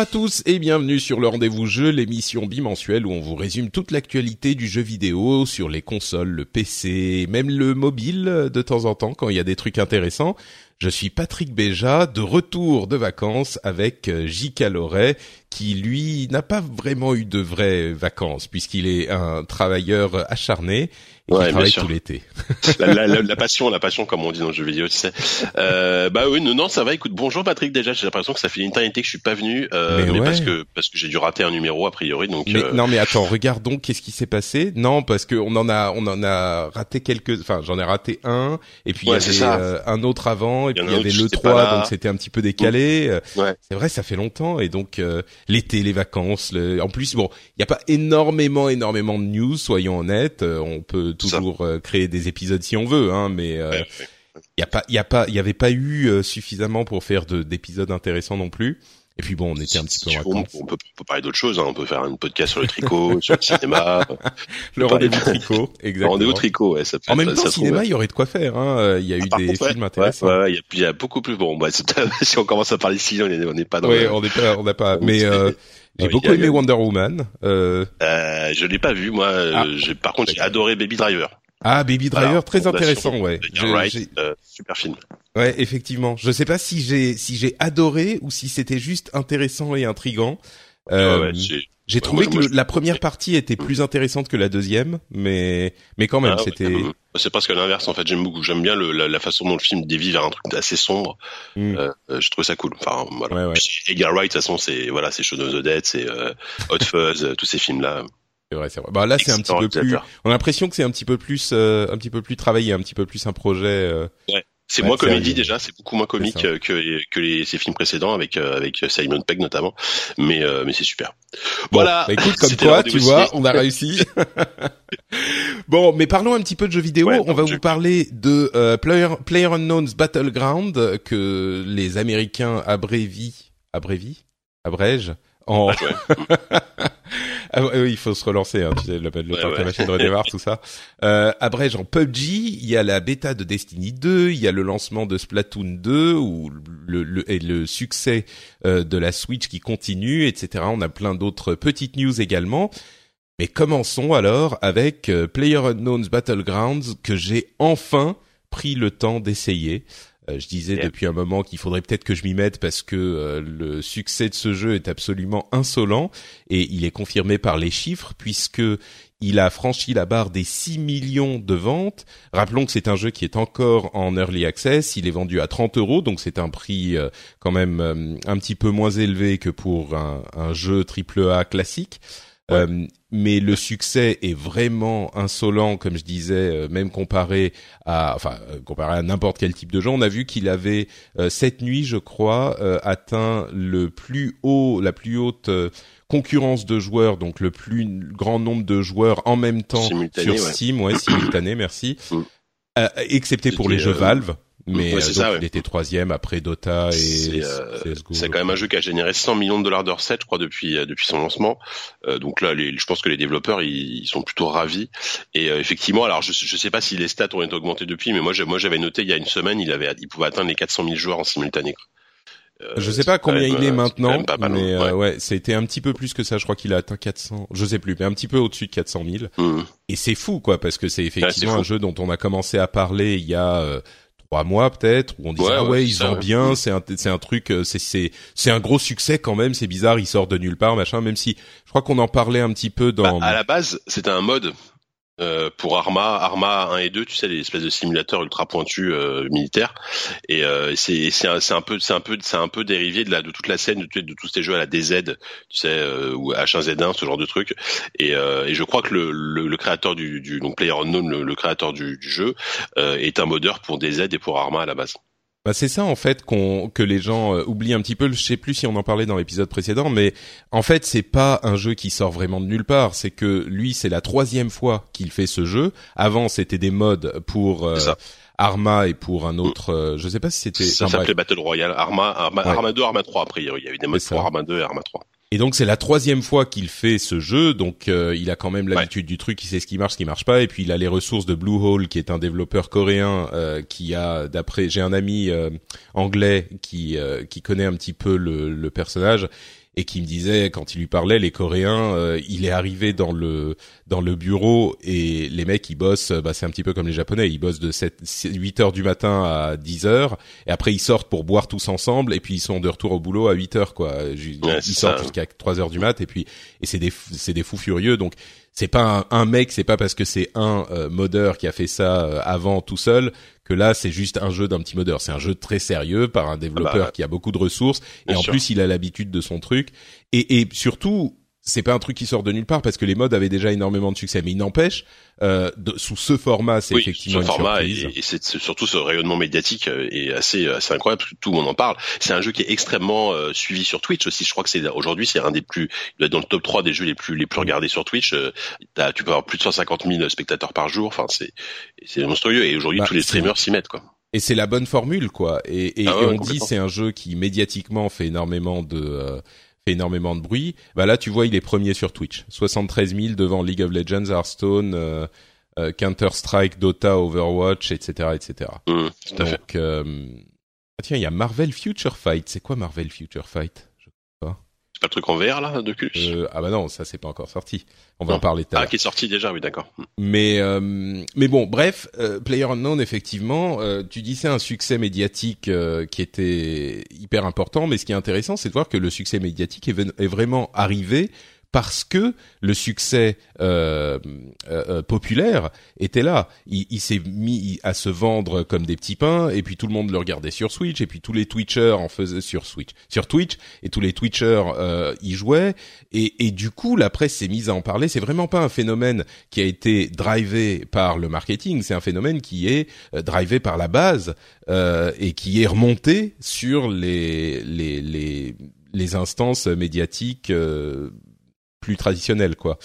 Bonjour à tous et bienvenue sur le Rendez-vous Jeu, l'émission bimensuelle où on vous résume toute l'actualité du jeu vidéo sur les consoles, le PC, même le mobile de temps en temps quand il y a des trucs intéressants. Je suis Patrick Béja, de retour de vacances avec euh, J.K. Loret, qui lui n'a pas vraiment eu de vraies vacances puisqu'il est un travailleur acharné Ouais, bien sûr. tout l'été. la, la- la- la passion, la passion, comme on dit dans le jeu vidéo, tu sais. Euh, bah oui, non, non, ça va. Écoute, bonjour Patrick. Déjà, j'ai l'impression que ça fait une éternité que je suis pas venu, euh, Mais mais, ouais. parce que parce que j'ai dû rater un numéro a priori. Donc Mais euh, non, mais attends, regardons qu'est-ce qui s'est passé. Non, parce que on en a, on en a raté quelques. Enfin, j'en ai raté un, et puis il Ouais, y avait euh, un autre avant, et puis il y avait le j'étais 3, pas là. donc c'était un petit peu décalé. Euh, ouais. C'est vrai, ça fait longtemps, et donc euh, l'été, les vacances. Le... En plus, bon, il n'y a pas énormément, énormément de news, soyons honnêtes. On peut. Toujours euh, créer des épisodes si on veut, hein, mais euh, il y a pas, il y a pas, il y avait pas eu euh, suffisamment pour faire de- d'épisodes intéressants non plus. Et puis bon, on était un petit peu en veux, on, peut, on peut parler d'autre chose. Hein. On peut faire un podcast sur le tricot, sur le cinéma. Le rendez-vous de- tricot, Le exactement. Rendez-vous tricot, ouais. Ça peut En même temps, ça cinéma, il y aurait de quoi faire. Hein. Il y a eu Par des contre, films ouais, intéressants. ouais, ouais, il y a- il y, a beaucoup plus. Bon, bah, si on commence à parler cinéma, on est- on n'est pas dans. Ouais, le- on n'est pas, on n'a pas. Mais euh, j'ai beaucoup a- aimé Wonder Woman. Euh, Euh, je l'ai pas vu, moi. euh, Ah. par contre, j'ai adoré Baby Driver. Ah, Baby Driver, Alors, très intéressant, ouais. Wright, euh, super film. Ouais, effectivement. Je sais pas si j'ai si j'ai adoré ou si c'était juste intéressant et intrigant. Euh, Ouais, ouais, j'ai- j'ai ouais, trouvé que je- la première partie était plus intéressante que la deuxième, mais mais quand même, Ah ouais, c'était. euh, C'est presque l'inverse en fait. J'aime beaucoup. J'aime bien le, la, la façon dont le film dévie vers un truc assez sombre. Mm. Euh, euh, je trouve ça cool. Enfin voilà. Ouais, ouais. Puis Edgar Wright de toute façon c'est voilà c'est Shaun of the Dead, c'est euh, Hot Fuzz, euh, tous ces films là. C'est vrai, c'est vrai. Bah là, c'est un petit peu plus. On a l'impression que c'est un petit peu plus, euh, un petit peu plus travaillé, un petit peu plus un projet. euh, C'est Ouais, moins comédie déjà, c'est beaucoup moins comique euh, que les- que les ces films précédents avec euh, avec Simon Pegg notamment. Mais euh, mais c'est super. Bon, Voilà. bah écoute, comme quoi, tu vois, on a réussi. bon, mais parlons un petit peu de jeux vidéo. Ouais, on va je- vous parler de euh, Player, PlayerUnknown's Battleground euh, que les Américains abrévient, abrévient, abrègent en. Ah, ouais. Ah oui, il faut se relancer, hein, tu sais, le, le temps Ouais, que la machine redémarre, tout ça. Euh, abrège en PUBG, il y a la bêta de Destiny 2, il y a le lancement de Splatoon 2, ou le, le, et le succès euh, de la Switch qui continue, etc. On a plein d'autres petites news également. Mais commençons alors avec euh, PlayerUnknown's Battlegrounds que j'ai enfin pris le temps d'essayer. Euh, je disais Yeah. depuis un moment qu'il faudrait peut-être que je m'y mette parce que euh, le succès de ce jeu est absolument insolent et il est confirmé par les chiffres puisque il a franchi la barre des 6 millions de ventes. Rappelons que c'est un jeu qui est encore en early access. Il est vendu à 30 euros, donc c'est un prix euh, quand même euh, un petit peu moins élevé que pour un, un jeu AAA classique. Euh, mais le succès est vraiment insolent, comme je disais, euh, même comparé à, enfin, euh, comparé à n'importe quel type de jeu. On a vu qu'il avait cette nuit, je crois, atteint le plus haut, la plus haute concurrence de joueurs, donc le plus grand nombre de joueurs en même temps Simultané, sur. Steam, ouais, simultané, merci. Mm. Euh, excepté pour les jeux euh, Valve. Mais ouais, euh, c'est donc ça, il était troisième après Dota et C'est euh, CS:GO. c'est quand même un jeu qui a généré 100 millions de dollars de recettes, je crois, depuis euh, depuis son lancement. Euh, donc là, les, je pense que les développeurs ils, ils sont plutôt ravis. Et euh, effectivement, alors je je sais pas si les stats ont été augmentées depuis, mais moi moi j'avais noté il y a une semaine, il avait il pouvait atteindre les 400 000 joueurs en simultané. Euh, Je sais pas combien même, il est maintenant, pas mal, mais ouais. ouais, c'était un petit peu plus que ça. Je crois qu'il a atteint 400. Je sais plus, mais un petit peu au-dessus de 400 000. Hum. Et c'est fou, quoi, parce que c'est effectivement Ouais, un jeu dont on a commencé à parler il y a euh, trois mois peut-être où on disait Ouais, ah ouais, ils ça, vendent ouais. bien c'est un c'est un truc euh, c'est c'est c'est un gros succès quand même c'est bizarre il sort de nulle part machin même si je crois qu'on en parlait un petit peu Bah, dans à la base, c'était un mode euh, pour Arma, Arma 1 et 2, tu sais, les espèces de simulateurs ultra pointus euh, militaires. Et euh, c'est c'est un, un peu c'est un peu c'est un peu dérivé de la de toute la scène de, tous- ces jeux à la DZ, tu sais, euh, ou H1Z1, ce genre de truc. Et, euh, et je crois que le, le, le créateur du, du donc PlayerUnknown, le, le créateur du, du jeu, est un modeur pour DZ et pour Arma à la base. Bah c'est ça en fait qu'on que les gens euh, oublient un petit peu. Je sais plus si on en parlait dans l'épisode précédent, mais en fait c'est pas un jeu qui sort vraiment de nulle part. C'est que lui c'est la troisième fois qu'il fait ce jeu. Avant c'était des modes pour euh. Arma et pour un autre. euh, je sais pas si c'était. Ça s'appelait. Battle Royale, Arma, Arma, Ouais. Arma 2, Arma 3 a priori. Il y avait des modes pour. Arma 2 et Arma 3. Et donc c'est la troisième fois qu'il fait ce jeu, donc euh, il a quand même l'habitude du truc, il sait ce qui marche, ce qui marche pas, et puis il a les ressources de Bluehole, qui est un développeur coréen euh, qui a, d'après, j'ai un ami euh, anglais qui euh, qui connaît un petit peu le, le personnage et qui me disait quand il lui parlait, les Coréens, euh, il est arrivé dans le dans le bureau et les mecs ils bossent, bah c'est un petit peu comme les Japonais, ils bossent de 7, 8 heures du matin à 10 heures et après ils sortent pour boire tous ensemble et puis ils sont de retour au boulot à 8 heures quoi. Ouais, ils sortent jusqu'à 3 heures du mat et puis et c'est des c'est des fous furieux donc c'est pas un, un mec, c'est pas parce que c'est un euh, modeur qui a fait ça euh, avant tout seul que là c'est juste un jeu d'un petit modeur. C'est un jeu très sérieux par un développeur bah, qui a beaucoup de ressources et en sûr. plus il a l'habitude de son truc et, et surtout c'est pas un truc qui sort de nulle part parce que les modes avaient déjà énormément de succès. Mais il n'empêche, euh, de- sous ce format, c'est oui, effectivement ce une format et, surprise. et c'est c'est surtout ce rayonnement médiatique euh, est assez assez incroyable parce que tout le monde en parle. C'est un jeu qui est extrêmement euh, suivi sur Twitch aussi. Je crois que c'est aujourd'hui c'est un des plus dans le top 3 des jeux les plus les plus regardés sur Twitch. Euh, t'as- tu peux avoir plus de 150 000 spectateurs par jour. Enfin c'est c'est monstrueux et aujourd'hui Bah, tous les streamers s'y mettent quoi. Et c'est la bonne formule, quoi. Et, et, Ah ouais, et on dit c'est un jeu qui médiatiquement fait énormément de euh, fait énormément de bruit. Bah là, tu vois, il est premier sur Twitch, 73 000 devant League of Legends, Hearthstone, euh, euh, Counter Strike, Dota, Overwatch, etc., etc. Tout à fait. Donc, euh, ah tiens, il y a Marvel Future Fight. C'est quoi Marvel Future Fight? C'est pas le truc en VR là de Oculus euh, Ah bah non, ça c'est pas encore sorti. On va Non. en parler tout à Ah qui est sorti déjà oui d'accord. Hum. Mais euh, mais bon, bref, euh, PlayerUnknown effectivement, euh, tu dis c'est un succès médiatique euh, qui était hyper important, mais ce qui est intéressant, c'est de voir que le succès médiatique est vraiment arrivé parce que le succès euh, euh, euh, populaire était là. Il, il s'est mis à se vendre comme des petits pains, et puis tout le monde le regardait sur Switch, et puis tous les Twitchers en faisaient sur Switch, sur Twitch, et tous les Twitchers euh, y jouaient, et, et du coup la presse s'est mise à en parler. C'est vraiment pas un phénomène qui a été drivé par le marketing, c'est un phénomène qui est euh, drivé par la base euh, et qui est remonté sur les les les, les instances médiatiques plus traditionnelles quoi.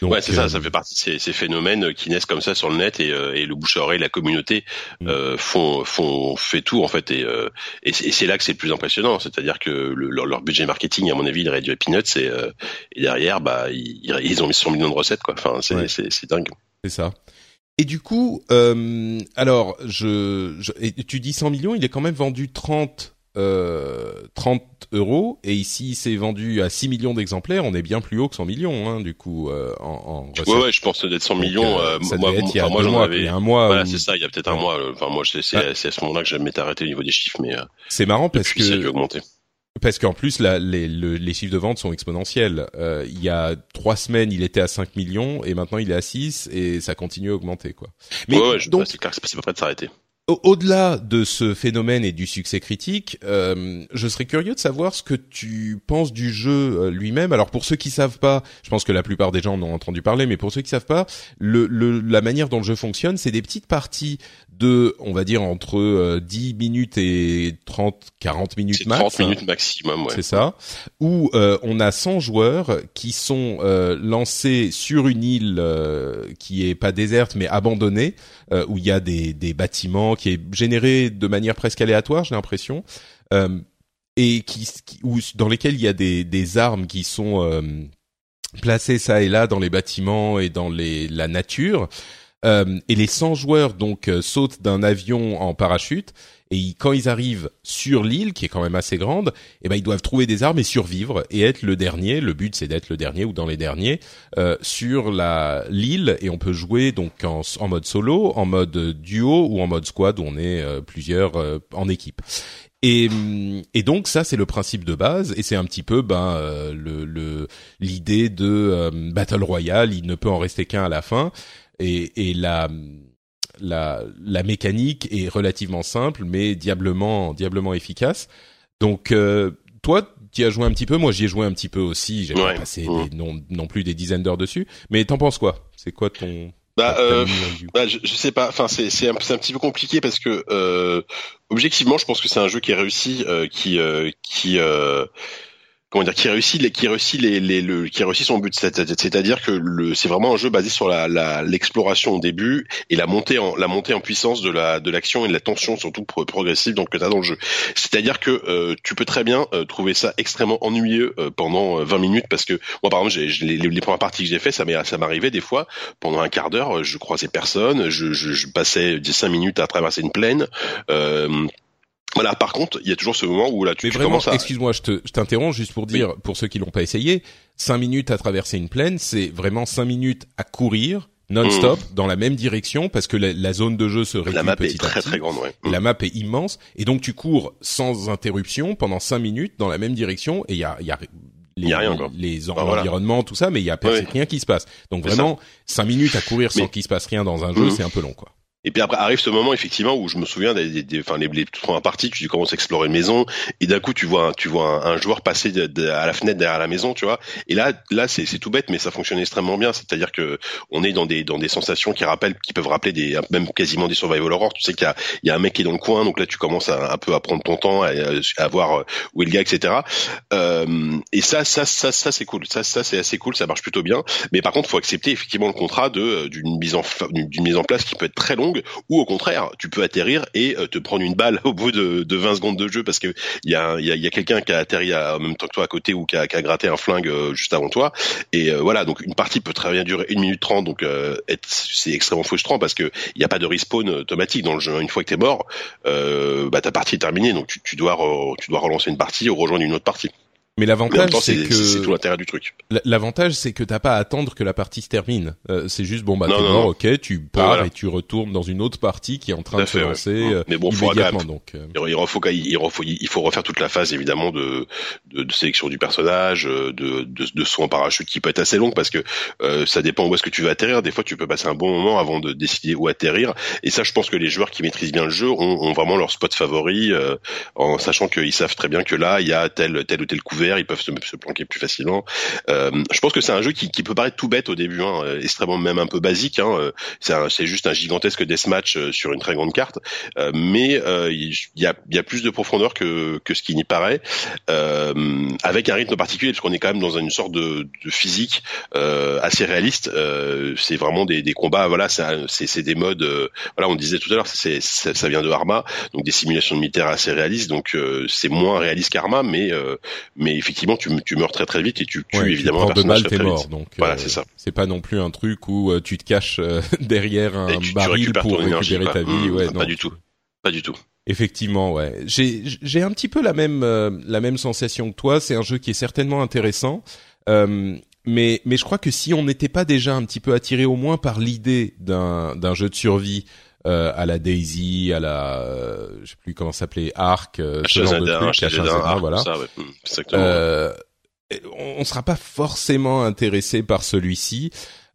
Donc, ouais, c'est euh, ça, ça fait partie de ces, ces phénomènes qui naissent comme ça sur le net et, euh, et le bouche à oreille, la communauté Mm. euh, font font fait tout en fait et euh, et c'est là que c'est le plus impressionnant, c'est-à-dire que le- leur, leur budget marketing à mon avis il est réduit à peanuts et, euh, et derrière bah ils, ils ont mis 100 millions de recettes quoi, enfin c'est Ouais. dingue. C'est ça. Et du coup, euh, alors, je, tu dis 100 millions, il est quand même vendu 30, euh, 30 euros, et ici c'est vendu à 6 millions d'exemplaires, on est bien plus haut que 100 millions, hein, du coup, euh, en, en. Ouais ouais, je pense d'être 100 Donc, millions. euh, euh, ça moi, être il y a moi mois, avais. il y a un mois. Voilà, où- c'est ça. Il y a peut-être un mois. euh, Enfin, moi, c'est Ah. à ce moment-là que je m'étais arrêté au niveau des chiffres, mais euh, C'est marrant parce depuis ça a dû que augmenter. parce qu'en plus la, les, le- les chiffres de vente sont exponentiels. Euh, il y a trois semaines, il était à 5 millions et maintenant il est à 6 et ça continue à augmenter quoi. Mais ouais, ouais, je- donc bah, c'est c'est pas prêt de s'arrêter. Au- Au-delà de ce phénomène et du succès critique, euh, je serais curieux de savoir ce que tu penses du jeu euh, lui-même. Alors pour ceux qui savent pas, je pense que la plupart des gens en ont entendu parler, mais pour ceux qui savent pas, le, le- la manière dont le jeu fonctionne, c'est des petites parties de, on va dire entre euh, 10 minutes et 30, 40 minutes max. 30 minutes maximum, ouais. C'est ça. Où euh, on a 100 joueurs qui sont euh, lancés sur une île euh, qui est pas déserte mais abandonnée, euh, où il y a des, des bâtiments qui est généré de manière presque aléatoire, j'ai l'impression, euh, et qui, qui- où, dans lesquels il y a des, des armes qui sont euh, placées ça et là dans les bâtiments et dans les, la nature. Euh, et les 100 joueurs donc euh, sautent d'un avion en parachute Et quand ils arrivent sur l'île, qui est quand même assez grande, eh ben ils doivent trouver des armes et survivre et être le dernier. Le but c'est d'être le dernier ou dans les derniers euh, sur la l'île. Et on peut jouer donc en, en, mode solo, en mode duo ou en mode squad où on est euh, plusieurs en équipe. Et, et, donc ça c'est le principe de base et c'est un petit peu ben euh, le l'idée de battle royale il ne peut en rester qu'un à la fin et, et la la, la mécanique est relativement simple, mais diablement, diablement efficace. Donc, euh, toi, tu as joué un petit peu. Moi, j'y ai joué un petit peu aussi. J'ai pas passé mmh. non, non plus des dizaines d'heures dessus. Mais t'en penses quoi? C'est quoi ton bah, euh, bah je, je, sais pas. Enfin, c'est c'est un, un, petit peu compliqué parce que euh, objectivement, je pense que c'est un jeu qui est réussi, euh, qui euh, qui euh, comment dire qui réussit qui réussit les, les le, qui réussit son but. C'est-à-dire que le c'est vraiment un jeu basé sur la l'exploration au début et la montée en la montée en puissance de la de l'action et de la tension surtout progressive donc que tu as dans le jeu. C'est-à-dire que euh, tu peux très bien euh, trouver ça extrêmement ennuyeux euh, pendant 20 minutes parce que moi par exemple j'ai les, les, premières parties que j'ai fait ça m'est ça m'arrivait des fois pendant un quart d'heure je croisais personne je, je, je passais 10 minutes à traverser une plaine voilà, par contre, il y a toujours ce moment où là tu, Mais vraiment, excuse-moi, je t'interromps juste pour dire, pour ceux qui l'ont pas essayé, cinq minutes à traverser une plaine, c'est vraiment cinq minutes à courir non-stop mmh. dans la même direction parce que la, zone de jeu se réduit la map petit est très, à Très grande, ouais. La map est immense et donc tu cours sans interruption pendant cinq minutes dans la même direction et il y a, y a les, y a rien, les environnements, tout ça, mais il y a rien qui se passe. Donc vraiment, cinq minutes à courir sans qu'il se passe rien dans un jeu, mmh. c'est un peu long, quoi. Et puis après arrive ce moment effectivement où je me souviens des, des, enfin les, les premières parties, tu commences à explorer une maison et d'un coup tu vois tu vois un, joueur passer de, à la fenêtre derrière la maison, tu vois. Et là là c'est tout bête mais ça fonctionne extrêmement bien. C'est-à-dire que on est dans des dans des sensations qui rappellent qui peuvent rappeler des même quasiment des survival horror. Tu sais qu'il y a il y a un mec qui est dans le coin donc là tu commences à, un peu à prendre ton temps à, à voir euh, où est le gars etc. Euh, et ça ça ça ça c'est cool. Ça ça c'est assez cool. Ça marche plutôt bien. Mais par contre faut accepter effectivement le contrat de d'une mise en d'une mise en place qui peut être très longue ou au contraire, tu peux atterrir et euh, te prendre une balle au bout de, de 20 secondes de jeu parce que il y a, y a, quelqu'un qui a atterri en même temps que toi à côté ou qui a, gratté un flingue euh, juste avant toi. Et euh, voilà, donc une partie peut très bien durer une minute trente, donc c'est extrêmement frustrant parce que il n'y a pas de respawn automatique dans le jeu. Une fois que t'es mort, bah ta partie est terminée, donc tu, tu dois tu dois relancer une partie ou rejoindre une autre partie. Mais l'avantage, c'est que c'est tout l'intérêt du truc. L'avantage, c'est que t'as pas à attendre que la partie se termine. Euh, c'est juste bon bah t'es mort, ok, tu pars et tu retournes dans une autre partie qui est en train de se lancer euh, Mais bon, immédiatement. Faut donc, euh. il, faut, il, il, faut refaire toute la phase évidemment de, de, de sélection du personnage, de, de, de saut en parachute qui peut être assez long parce que ça dépend où est-ce que tu veux atterrir. Des fois, tu peux passer un bon moment avant de décider où atterrir. Et ça, je pense que les joueurs qui maîtrisent bien le jeu ont, ont vraiment leur spot favori, en sachant qu'ils savent très bien que là, il y a tel tel ou tel couvert ils peuvent se, planquer plus facilement. Euh, je pense que c'est un jeu qui, qui, peut paraître tout bête au début, hein, euh, extrêmement même un peu basique. Hein, euh, c'est juste un gigantesque deathmatch sur une très grande carte, mais il y, a, y a plus de profondeur que, que ce qui n'y paraît, avec un rythme particulier parce qu'on est quand même dans une sorte de, de physique assez réaliste. c'est vraiment des, des combats, voilà, c'est des modes, voilà, on disait tout à l'heure, ça vient de Arma, donc des simulations militaires assez réalistes, donc c'est moins réaliste qu'Arma, mais mais mais effectivement, tu, tu meurs très très vite et tu tues évidemment un personnage de mal, très, mort, Donc voilà, euh, c'est ça. C'est pas non plus un truc où euh, tu te caches euh, derrière un baril pour récupérer ta vie. Mmh, ouais, pas, non. pas du tout. Pas du tout. Effectivement, ouais. J'ai j'ai un petit peu la même la même sensation que toi. C'est un jeu qui est certainement intéressant. Euh, mais mais je crois que si on n'était pas déjà un petit peu attiré au moins par l'idée d'un d'un jeu de survie euh, à la Daisy, à la, euh, je sais plus comment s'appelait, Arc, euh, ce genre de truc, H1Z1, voilà. Ça, ouais. Mmh, euh, on, on sera pas forcément intéressé par celui-ci.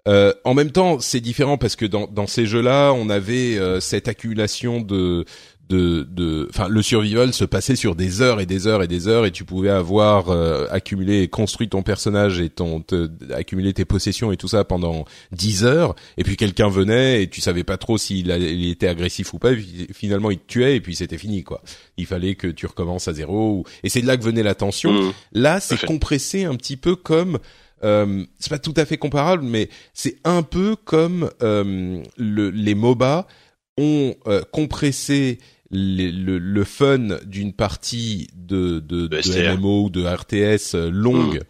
Euh, en même temps, c'est différent parce que dans, dans ces jeux-là, on avait cette accumulation de de, de, enfin, le survival se passait sur des heures et des heures et des heures et tu pouvais avoir euh, accumulé et construit ton personnage et ton, te, accumuler tes possessions et tout ça pendant dix heures et puis quelqu'un venait et tu savais pas trop s'il il était agressif ou pas et finalement il te tuait et puis c'était fini quoi. Il fallait que tu recommences à zéro et c'est de là que venait la tension. Mmh. Là, c'est compressé un petit peu comme euh, c'est pas tout à fait comparable, mais c'est un peu comme euh, le, les MOBA ont euh, compressé le, le, fun d'une partie de, de, de, MMO ou de RTS euh, longue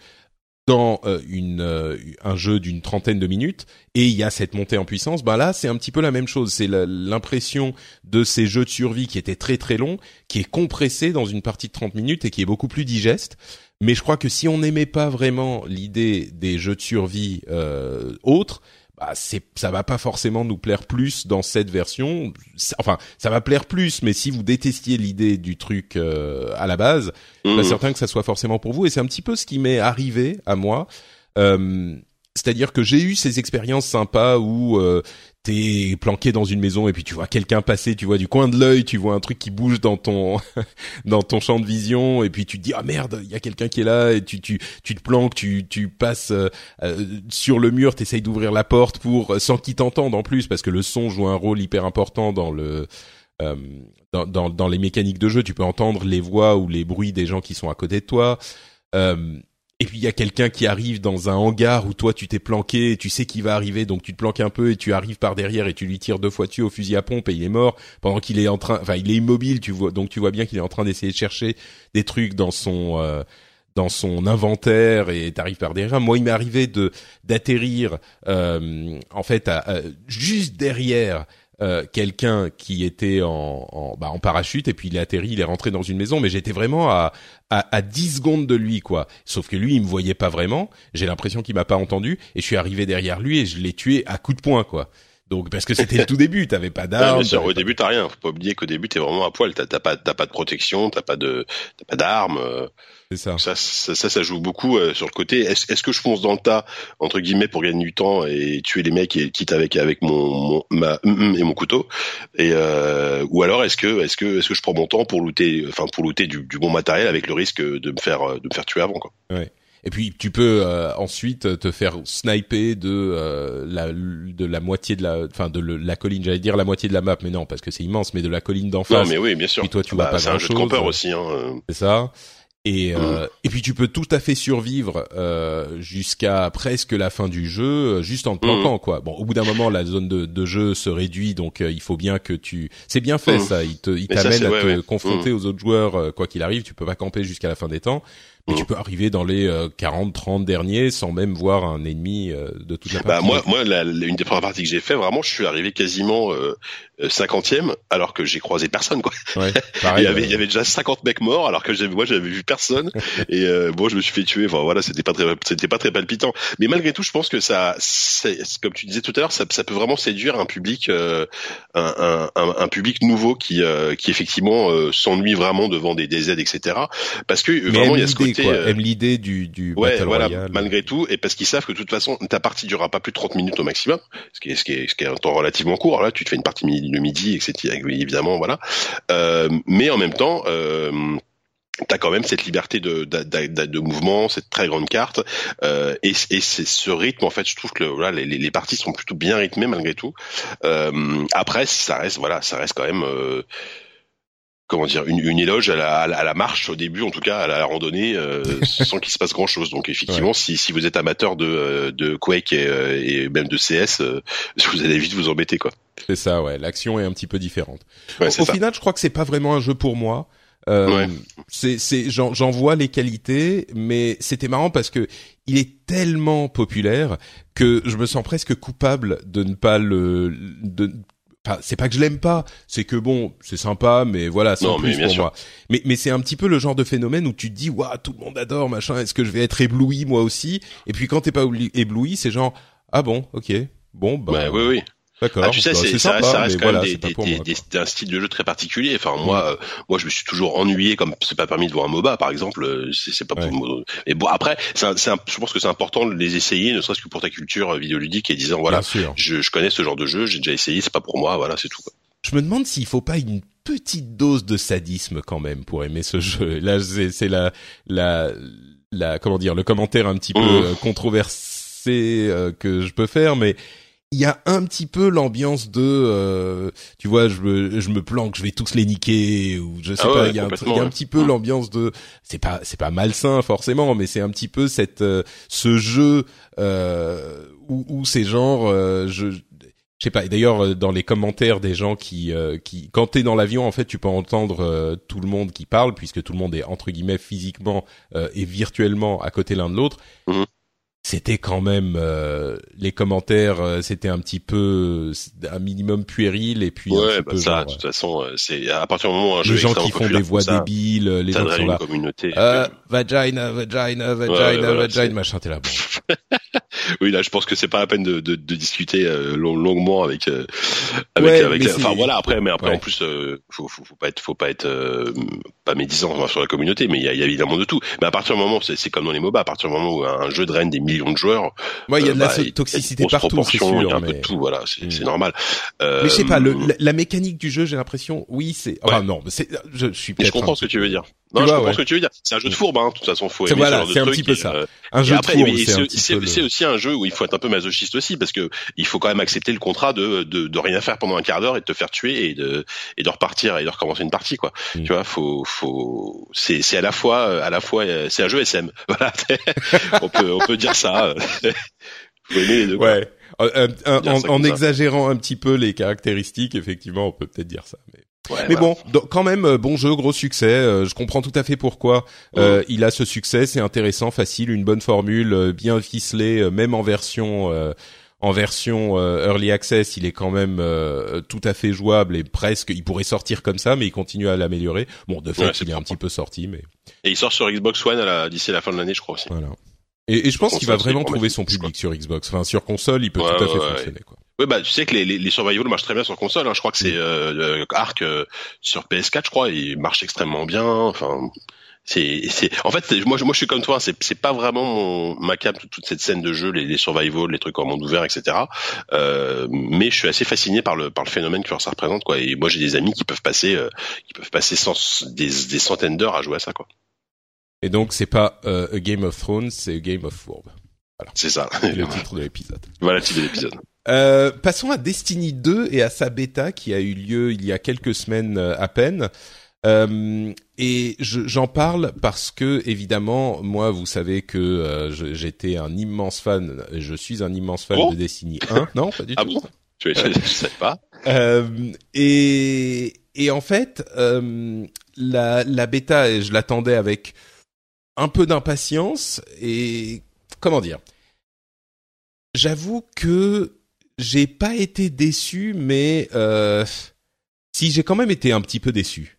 dans euh, une euh, un jeu d'une trentaine de minutes et il y a cette montée en puissance, bah là c'est un petit peu la même chose. C'est l'impression de ces jeux de survie qui étaient très très longs, qui est compressé dans une partie de 30 minutes et qui est beaucoup plus digeste. Mais je crois que si on n'aimait pas vraiment l'idée des jeux de survie euh, autres, bah c'est ça va pas forcément nous plaire plus dans cette version. Enfin, ça va plaire plus, mais si vous détestiez l'idée du truc euh, à la base, mmh. pas certain que ça soit forcément pour vous. Et c'est un petit peu ce qui m'est arrivé à moi. Euh, c'est-à-dire que j'ai eu ces expériences sympas où euh, t'es planqué dans une maison et puis tu vois quelqu'un passer, tu vois du coin de l'œil, tu vois un truc qui bouge dans ton dans ton champ de vision et puis tu te dis ah merde, il y a quelqu'un qui est là et tu tu tu te planques, tu tu passes euh, euh, sur le mur, t'essayes d'ouvrir la porte pour sans qu'il t'entende en plus parce que le son joue un rôle hyper important dans le euh, dans, dans, dans les mécaniques de jeu, tu peux entendre les voix ou les bruits des gens qui sont à côté de toi. Euh, et puis il y a quelqu'un qui arrive dans un hangar où toi tu t'es planqué, et tu sais qu'il va arriver, donc tu te planques un peu et tu arrives par derrière et tu lui tires deux fois dessus au fusil à pompe et il est mort pendant qu'il est en train, enfin il est immobile, tu vois, donc tu vois bien qu'il est en train d'essayer de chercher des trucs dans son euh, dans son inventaire et t'arrives par derrière. Moi, il m'est arrivé de d'atterrir euh, en fait juste derrière euh, quelqu'un qui était en, en, bah, en parachute et puis il est atterri, il est rentré dans une maison, mais j'étais vraiment à, à, à 10 secondes de lui, quoi. Sauf que lui, il me voyait pas vraiment. J'ai l'impression qu'il m'a pas entendu et je suis arrivé derrière lui et je l'ai tué à coup de poing, quoi. Donc parce que c'était le tout début, t'avais pas d'armes. Ouais, au début t'as rien. Faut pas oublier qu'au début t'es vraiment à poil. T'as pas t'as pas de protection, t'as pas de t'as pas d'armes. C'est ça. Ça, ça. ça, joue beaucoup euh, sur le côté. Est-ce est que je fonce dans le tas entre guillemets pour gagner du temps et tuer les mecs et quitte avec avec mon, mon ma et mon couteau? Et euh, ou alors est-ce que est-ce que est-ce que je prends mon temps pour looter enfin pour looter du, du bon matériel avec le risque de me faire de me faire tuer avant quoi? Ouais. Et puis tu peux euh, ensuite te faire sniper de euh, la de la moitié de la enfin de la colline, j'allais dire la moitié de la map, mais non parce que c'est immense, mais de la colline d'en face. Non mais oui, bien sûr. Puis toi tu vois bah, pas C'est un jeu de campeur aussi. Hein. Euh. C'est ça. Et, euh, et puis tu peux tout à fait survivre euh, jusqu'à presque la fin du jeu, juste en te planquant quoi. Bon, au bout d'un moment, la zone de, de, jeu se réduit, donc il faut bien que tu. C'est bien fait ça. Il te, il t'amène à te confronter aux autres joueurs quoi qu'il arrive. Tu peux pas camper jusqu'à la fin des temps. Et tu peux arriver dans les 40, 30 derniers sans même voir un ennemi de toute la partie. Bah moi, moi, la, une des premières parties que j'ai fait, vraiment, je suis arrivé quasiment euh, cinquantième, alors que j'ai croisé personne, quoi. Ouais, pareil, il y avait, il y avait déjà 50 mecs morts, alors que j'avais, moi, j'avais vu personne. Et euh, bon, je me suis fait tuer. Enfin voilà, c'était pas très, c'était pas très palpitant. Mais malgré tout, je pense que ça, c'est, comme tu disais tout à l'heure, ça, ça peut vraiment séduire un public, euh, un, un, un, public nouveau qui, qui effectivement s'ennuie vraiment devant des DZ, etc. Parce que vraiment, il y a ce côté quoi, euh... aime l'idée du, du ouais, Battle voilà, Royale. malgré tout, et parce qu'ils savent que de toute façon, ta partie durera pas plus de 30 minutes au maximum, ce qui est, ce qui est, ce qui est un temps relativement court. Là, tu te fais une partie de midi, etc. Évidemment, voilà. Euh, mais en même temps. Euh, T'as quand même cette liberté de, de, de, de, mouvement, cette très grande carte, euh, et, et c'est ce rythme en fait. Je trouve que voilà, les, les parties sont plutôt bien rythmées malgré tout. Euh, après, ça reste voilà, ça reste quand même euh, comment dire une, une éloge à la, à la, marche au début en tout cas à la randonnée euh, sans qu'il se passe grand chose donc effectivement ouais. si, si vous êtes amateur de, euh, de Quake et, euh, et même de CS vous allez vite vous embêter quoi c'est ça ouais l'action est un petit peu différente ouais, au, au final je crois que c'est pas vraiment un jeu pour moi euh, ouais. c'est c'est j'en j'en vois les qualités mais c'était marrant parce que il est tellement populaire que je me sens presque coupable de ne pas le de Enfin, c'est pas que je l'aime pas, c'est que bon, c'est sympa, mais voilà, c'est en plus pour sûr. moi. Mais mais c'est un petit peu le genre de phénomène où tu te dis, waouh, tout le monde adore, machin. Est-ce que je vais être ébloui moi aussi? Et puis quand t'es pas ébloui, c'est genre, ah bon, ok, bon, bah. Ouais, oui, oui. D'accord. Ah, tu sais, bah, c'est, sympa, ça reste quand même des, pour des, des, un style de jeu très particulier. Enfin, moi, euh, moi, je me suis toujours ennuyé comme c'est pas permis de voir un MOBA, par exemple. euh, C'est, c'est pas pour Ouais. moi. Mais bon, après, c'est je pense que c'est important de les essayer, ne serait-ce que pour ta culture euh, vidéoludique et disant voilà, je, je connais ce genre de jeu, j'ai déjà essayé, c'est pas pour moi, voilà, c'est tout. quoi. Je me demande s'il faut pas une petite dose de sadisme quand même pour aimer ce jeu. Là, c'est c'est la la la comment dire le commentaire un petit peu Mmh. euh, controversé euh, que je peux faire, mais il y a un petit peu l'ambiance de euh, tu vois je me je me planque je vais tous les niquer ou je sais Ah pas il y a un, complètement, il y a un ouais. petit peu Mm. l'ambiance de c'est pas c'est pas malsain forcément mais c'est un petit peu cette euh, ce jeu euh, où, où c'est genre euh, je je sais pas. Et d'ailleurs, euh, dans les commentaires des gens qui, euh, qui, quand t'es dans l'avion, en fait, tu peux entendre euh, tout le monde qui parle, puisque tout le monde est entre guillemets physiquement euh, et virtuellement à côté l'un de l'autre. Mhm. C'était quand même euh, les commentaires euh, c'était un petit peu un minimum puéril et puis ouais un bah peu ça genre, de toute façon euh, c'est à partir du moment où un jeu les gens qui font des voix ça, débiles les gens qui sont là communauté euh, vagina vagina vagina ouais, voilà, vagina machin t'es là bon. Oui là je pense que c'est pas la peine de, de, de discuter euh, long- longuement avec euh, avec, Ouais, avec mais la- enfin voilà après mais après en plus euh, faut, faut, faut pas être faut pas être euh, pas médisant sur la communauté mais il y a, il y a évidemment de tout. Mais à partir du moment c'est comme dans les MOBA à partir du moment où un jeu draine des millions de joueurs moi il y a euh, de la bah, so- il y a une toxicité partout c'est proportion, il y a sûr un peu mais de tout voilà c'est Mm. c'est normal euh, mais je sais pas le, la, la mécanique du jeu j'ai l'impression oui c'est enfin Ouais. non mais c'est je, je suis mais je comprends un ce que peu- tu veux dire non je vois, comprends ouais. ce que tu veux dire c'est un jeu de fourbe hein de toute façon faut aimer voilà, ce genre de c'est un truc petit peu et, ça. euh, un jeu après, de fourbe c'est le- aussi un jeu où il faut être un peu masochiste aussi parce que il faut quand même accepter le contrat de de, de rien faire pendant un quart d'heure et de te faire tuer et de et de repartir et de recommencer une partie quoi. Mm. Tu vois, faut faut c'est c'est à la fois à la fois euh, c'est un jeu SM. Voilà, on peut on peut dire ça. faut aimer les deux. quoi. Ouais. En, ça. exagérant un petit peu les caractéristiques, effectivement, on peut peut-être dire ça. Mais, Ouais, mais voilà. bon, quand même, euh, bon jeu, gros succès. euh, je comprends tout à fait pourquoi euh, il a ce succès. C'est intéressant, facile, une bonne formule, euh, bien ficelée, même en version. euh, en version euh, early access, il est quand même euh, tout à fait jouable et presque, il pourrait sortir comme ça, mais il continue à l'améliorer. Bon, de fait, Ouais, il est un petit peu sorti, mais Et il sort sur Xbox One à la- d'ici la fin de l'année, je crois aussi. voilà. Et, et je pense qu'il va vraiment trouver son public sur Xbox. Enfin, sur console, il peut tout à fait fonctionner. Quoi. Oui, bah tu sais que les, les, les survival marchent très bien sur console. Hein. Je crois que c'est euh, euh, Arc euh, sur PS4, je crois, il marche extrêmement bien. Enfin, c'est, c'est. En fait, moi, je- moi, je suis comme toi. C'est, c'est pas vraiment mon ma cam toute, toute cette scène de jeu, les, les survival, les trucs en monde ouvert, etc. Euh, mais je suis assez fasciné par le par le phénomène que ça représente, quoi. Et moi, j'ai des amis qui peuvent passer, euh, qui peuvent passer cent- des, des centaines d'heures à jouer à ça, quoi. Et donc, c'est pas euh, A Game of Thrones, c'est A Game of Fourbe. C'est ça. Le titre de l'épisode. voilà le titre de l'épisode. Euh, passons à Destiny 2 et à sa bêta qui a eu lieu il y a quelques semaines euh, à peine. Euh, et je- j'en parle parce que évidemment, moi, vous savez que euh, j'étais un immense fan, je suis un immense fan Oh de Destiny 1. Non, pas du Ah tout. bon? Je, je, je sais pas. Euh, et, et en fait, euh, la, la bêta, je l'attendais avec un peu d'impatience et comment dire? J'avoue que j'ai pas été déçu, mais euh, si j'ai quand même été un petit peu déçu.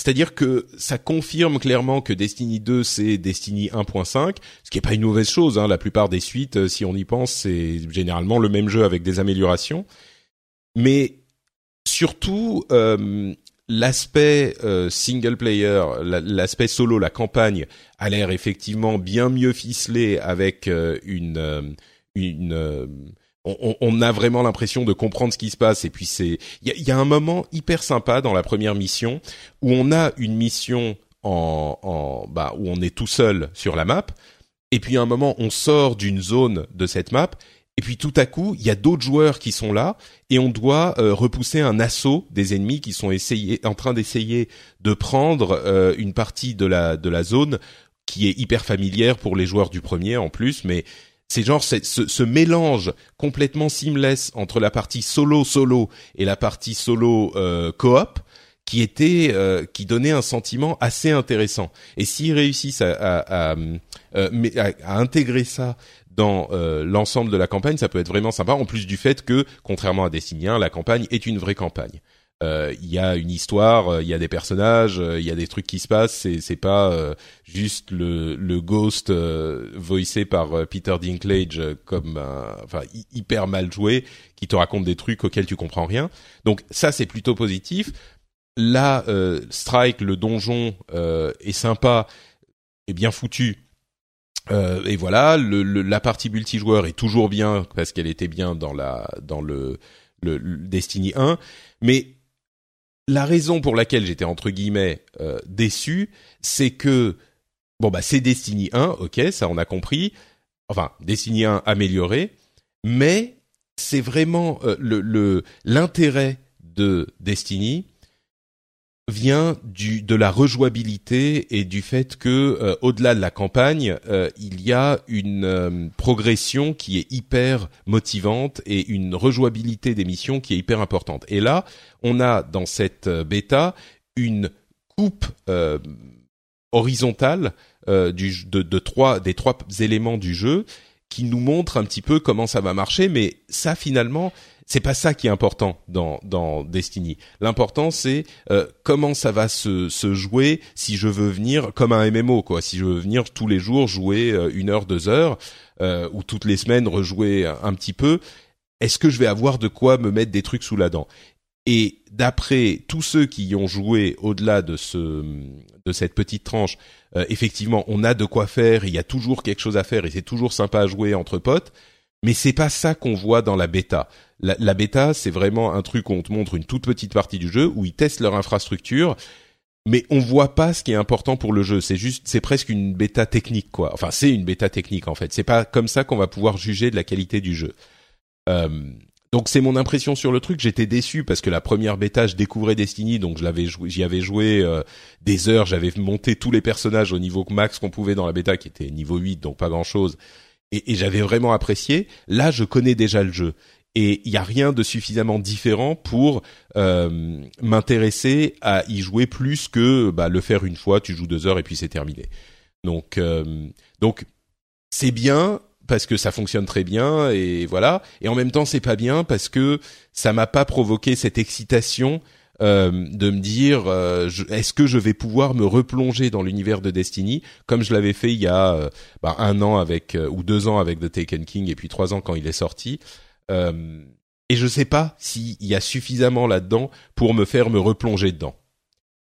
C'est-à-dire que ça confirme clairement que Destiny 2 c'est Destiny 1.5, ce qui est pas une mauvaise chose. Hein. La plupart des suites, euh, si on y pense, c'est généralement le même jeu avec des améliorations. Mais surtout, euh, l'aspect euh, single player, la- l'aspect solo, la campagne a l'air effectivement bien mieux ficelé avec une une on, on a vraiment l'impression de comprendre ce qui se passe. Et puis c'est il y y a un moment hyper sympa dans la première mission où on a une mission en, en bah où on est tout seul sur la map. Et puis à un moment on sort d'une zone de cette map. Et puis tout à coup il y a d'autres joueurs qui sont là et on doit euh, repousser un assaut des ennemis qui sont essayés, en train d'essayer de prendre euh, une partie de la de la zone qui est hyper familière pour les joueurs du premier en plus. Mais c'est genre ce, ce mélange complètement seamless entre la partie solo solo et la partie solo euh, coop qui était euh, qui donnait un sentiment assez intéressant et s'ils réussissent à, à, à, euh, à intégrer ça dans euh, l'ensemble de la campagne, ça peut être vraiment sympa. En plus du fait que, contrairement à Destiny 1, la campagne est une vraie campagne. Euh, Il y a une histoire, euh, il y a des personnages, euh, il y a des trucs qui se passent. C'est c'est pas euh, juste le, le ghost euh, voicé par euh, Peter Dinklage euh, comme enfin hy- hyper mal joué qui te raconte des trucs auxquels tu comprends rien. Donc ça c'est plutôt positif. Là, euh, Strike, le donjon euh, est sympa, est bien foutu. Euh, et voilà, le, le- la partie multijoueur est toujours bien parce qu'elle était bien dans la dans le, le, le Destiny 1, mais la raison pour laquelle j'étais entre guillemets euh, déçu, c'est que bon bah c'est Destiny 1, ok, ça on a compris. Enfin, Destiny 1 amélioré, mais c'est vraiment euh, le l'intérêt de Destiny vient du de la rejouabilité et du fait que euh, au-delà de la campagne, euh, il y a une euh, progression qui est hyper motivante et une rejouabilité des missions qui est hyper importante. Et là, on a dans cette bêta une coupe horizontale de trois des trois éléments du jeu qui nous montre un petit peu comment ça va marcher, mais ça finalement, c'est pas ça qui est important dans dans Destiny. L'important c'est euh, comment ça va se se jouer si je veux venir comme un MMO quoi. Si je veux venir tous les jours jouer euh, une heure, deux heures euh, ou toutes les semaines rejouer un petit peu. Est-ce que je vais avoir de quoi me mettre des trucs sous la dent? Et d'après tous ceux qui y ont joué au-delà de ce de cette petite tranche, effectivement, on a de quoi faire. Il y a toujours quelque chose à faire et c'est toujours sympa à jouer entre potes mais c'est pas ça qu'on voit dans la bêta. La, la bêta, c'est vraiment un truc où on te montre une toute petite partie du jeu, où ils testent leur infrastructure, mais on voit pas ce qui est important pour le jeu. C'est juste, c'est presque une bêta technique, quoi. Enfin, c'est une bêta technique en fait. C'est pas comme ça qu'on va pouvoir juger de la qualité du jeu. Euh, donc c'est mon impression sur le truc. J'étais déçu parce que la première bêta, je découvrais Destiny, donc je l'avais joué, j'y avais joué euh, des heures. J'avais monté tous les personnages au niveau max qu'on pouvait dans la bêta, qui était niveau 8, donc pas grand chose et, et j'avais vraiment apprécié. Là, je connais déjà le jeu et il n'y a rien de suffisamment différent pour euh, m'intéresser à y jouer plus que bah, le faire une fois, tu joues deux heures et puis c'est terminé. Donc euh, donc c'est bien parce que ça fonctionne très bien et voilà. Et en même temps c'est pas bien parce que ça m'a pas provoqué cette excitation euh, de me dire euh, est-ce que je vais pouvoir me replonger dans l'univers de Destiny comme je l'avais fait il y a euh, bah, un an avec ou deux ans avec The Taken King et puis trois ans quand il est sorti. Et je sais pas s'il y a suffisamment là-dedans pour me faire me replonger dedans.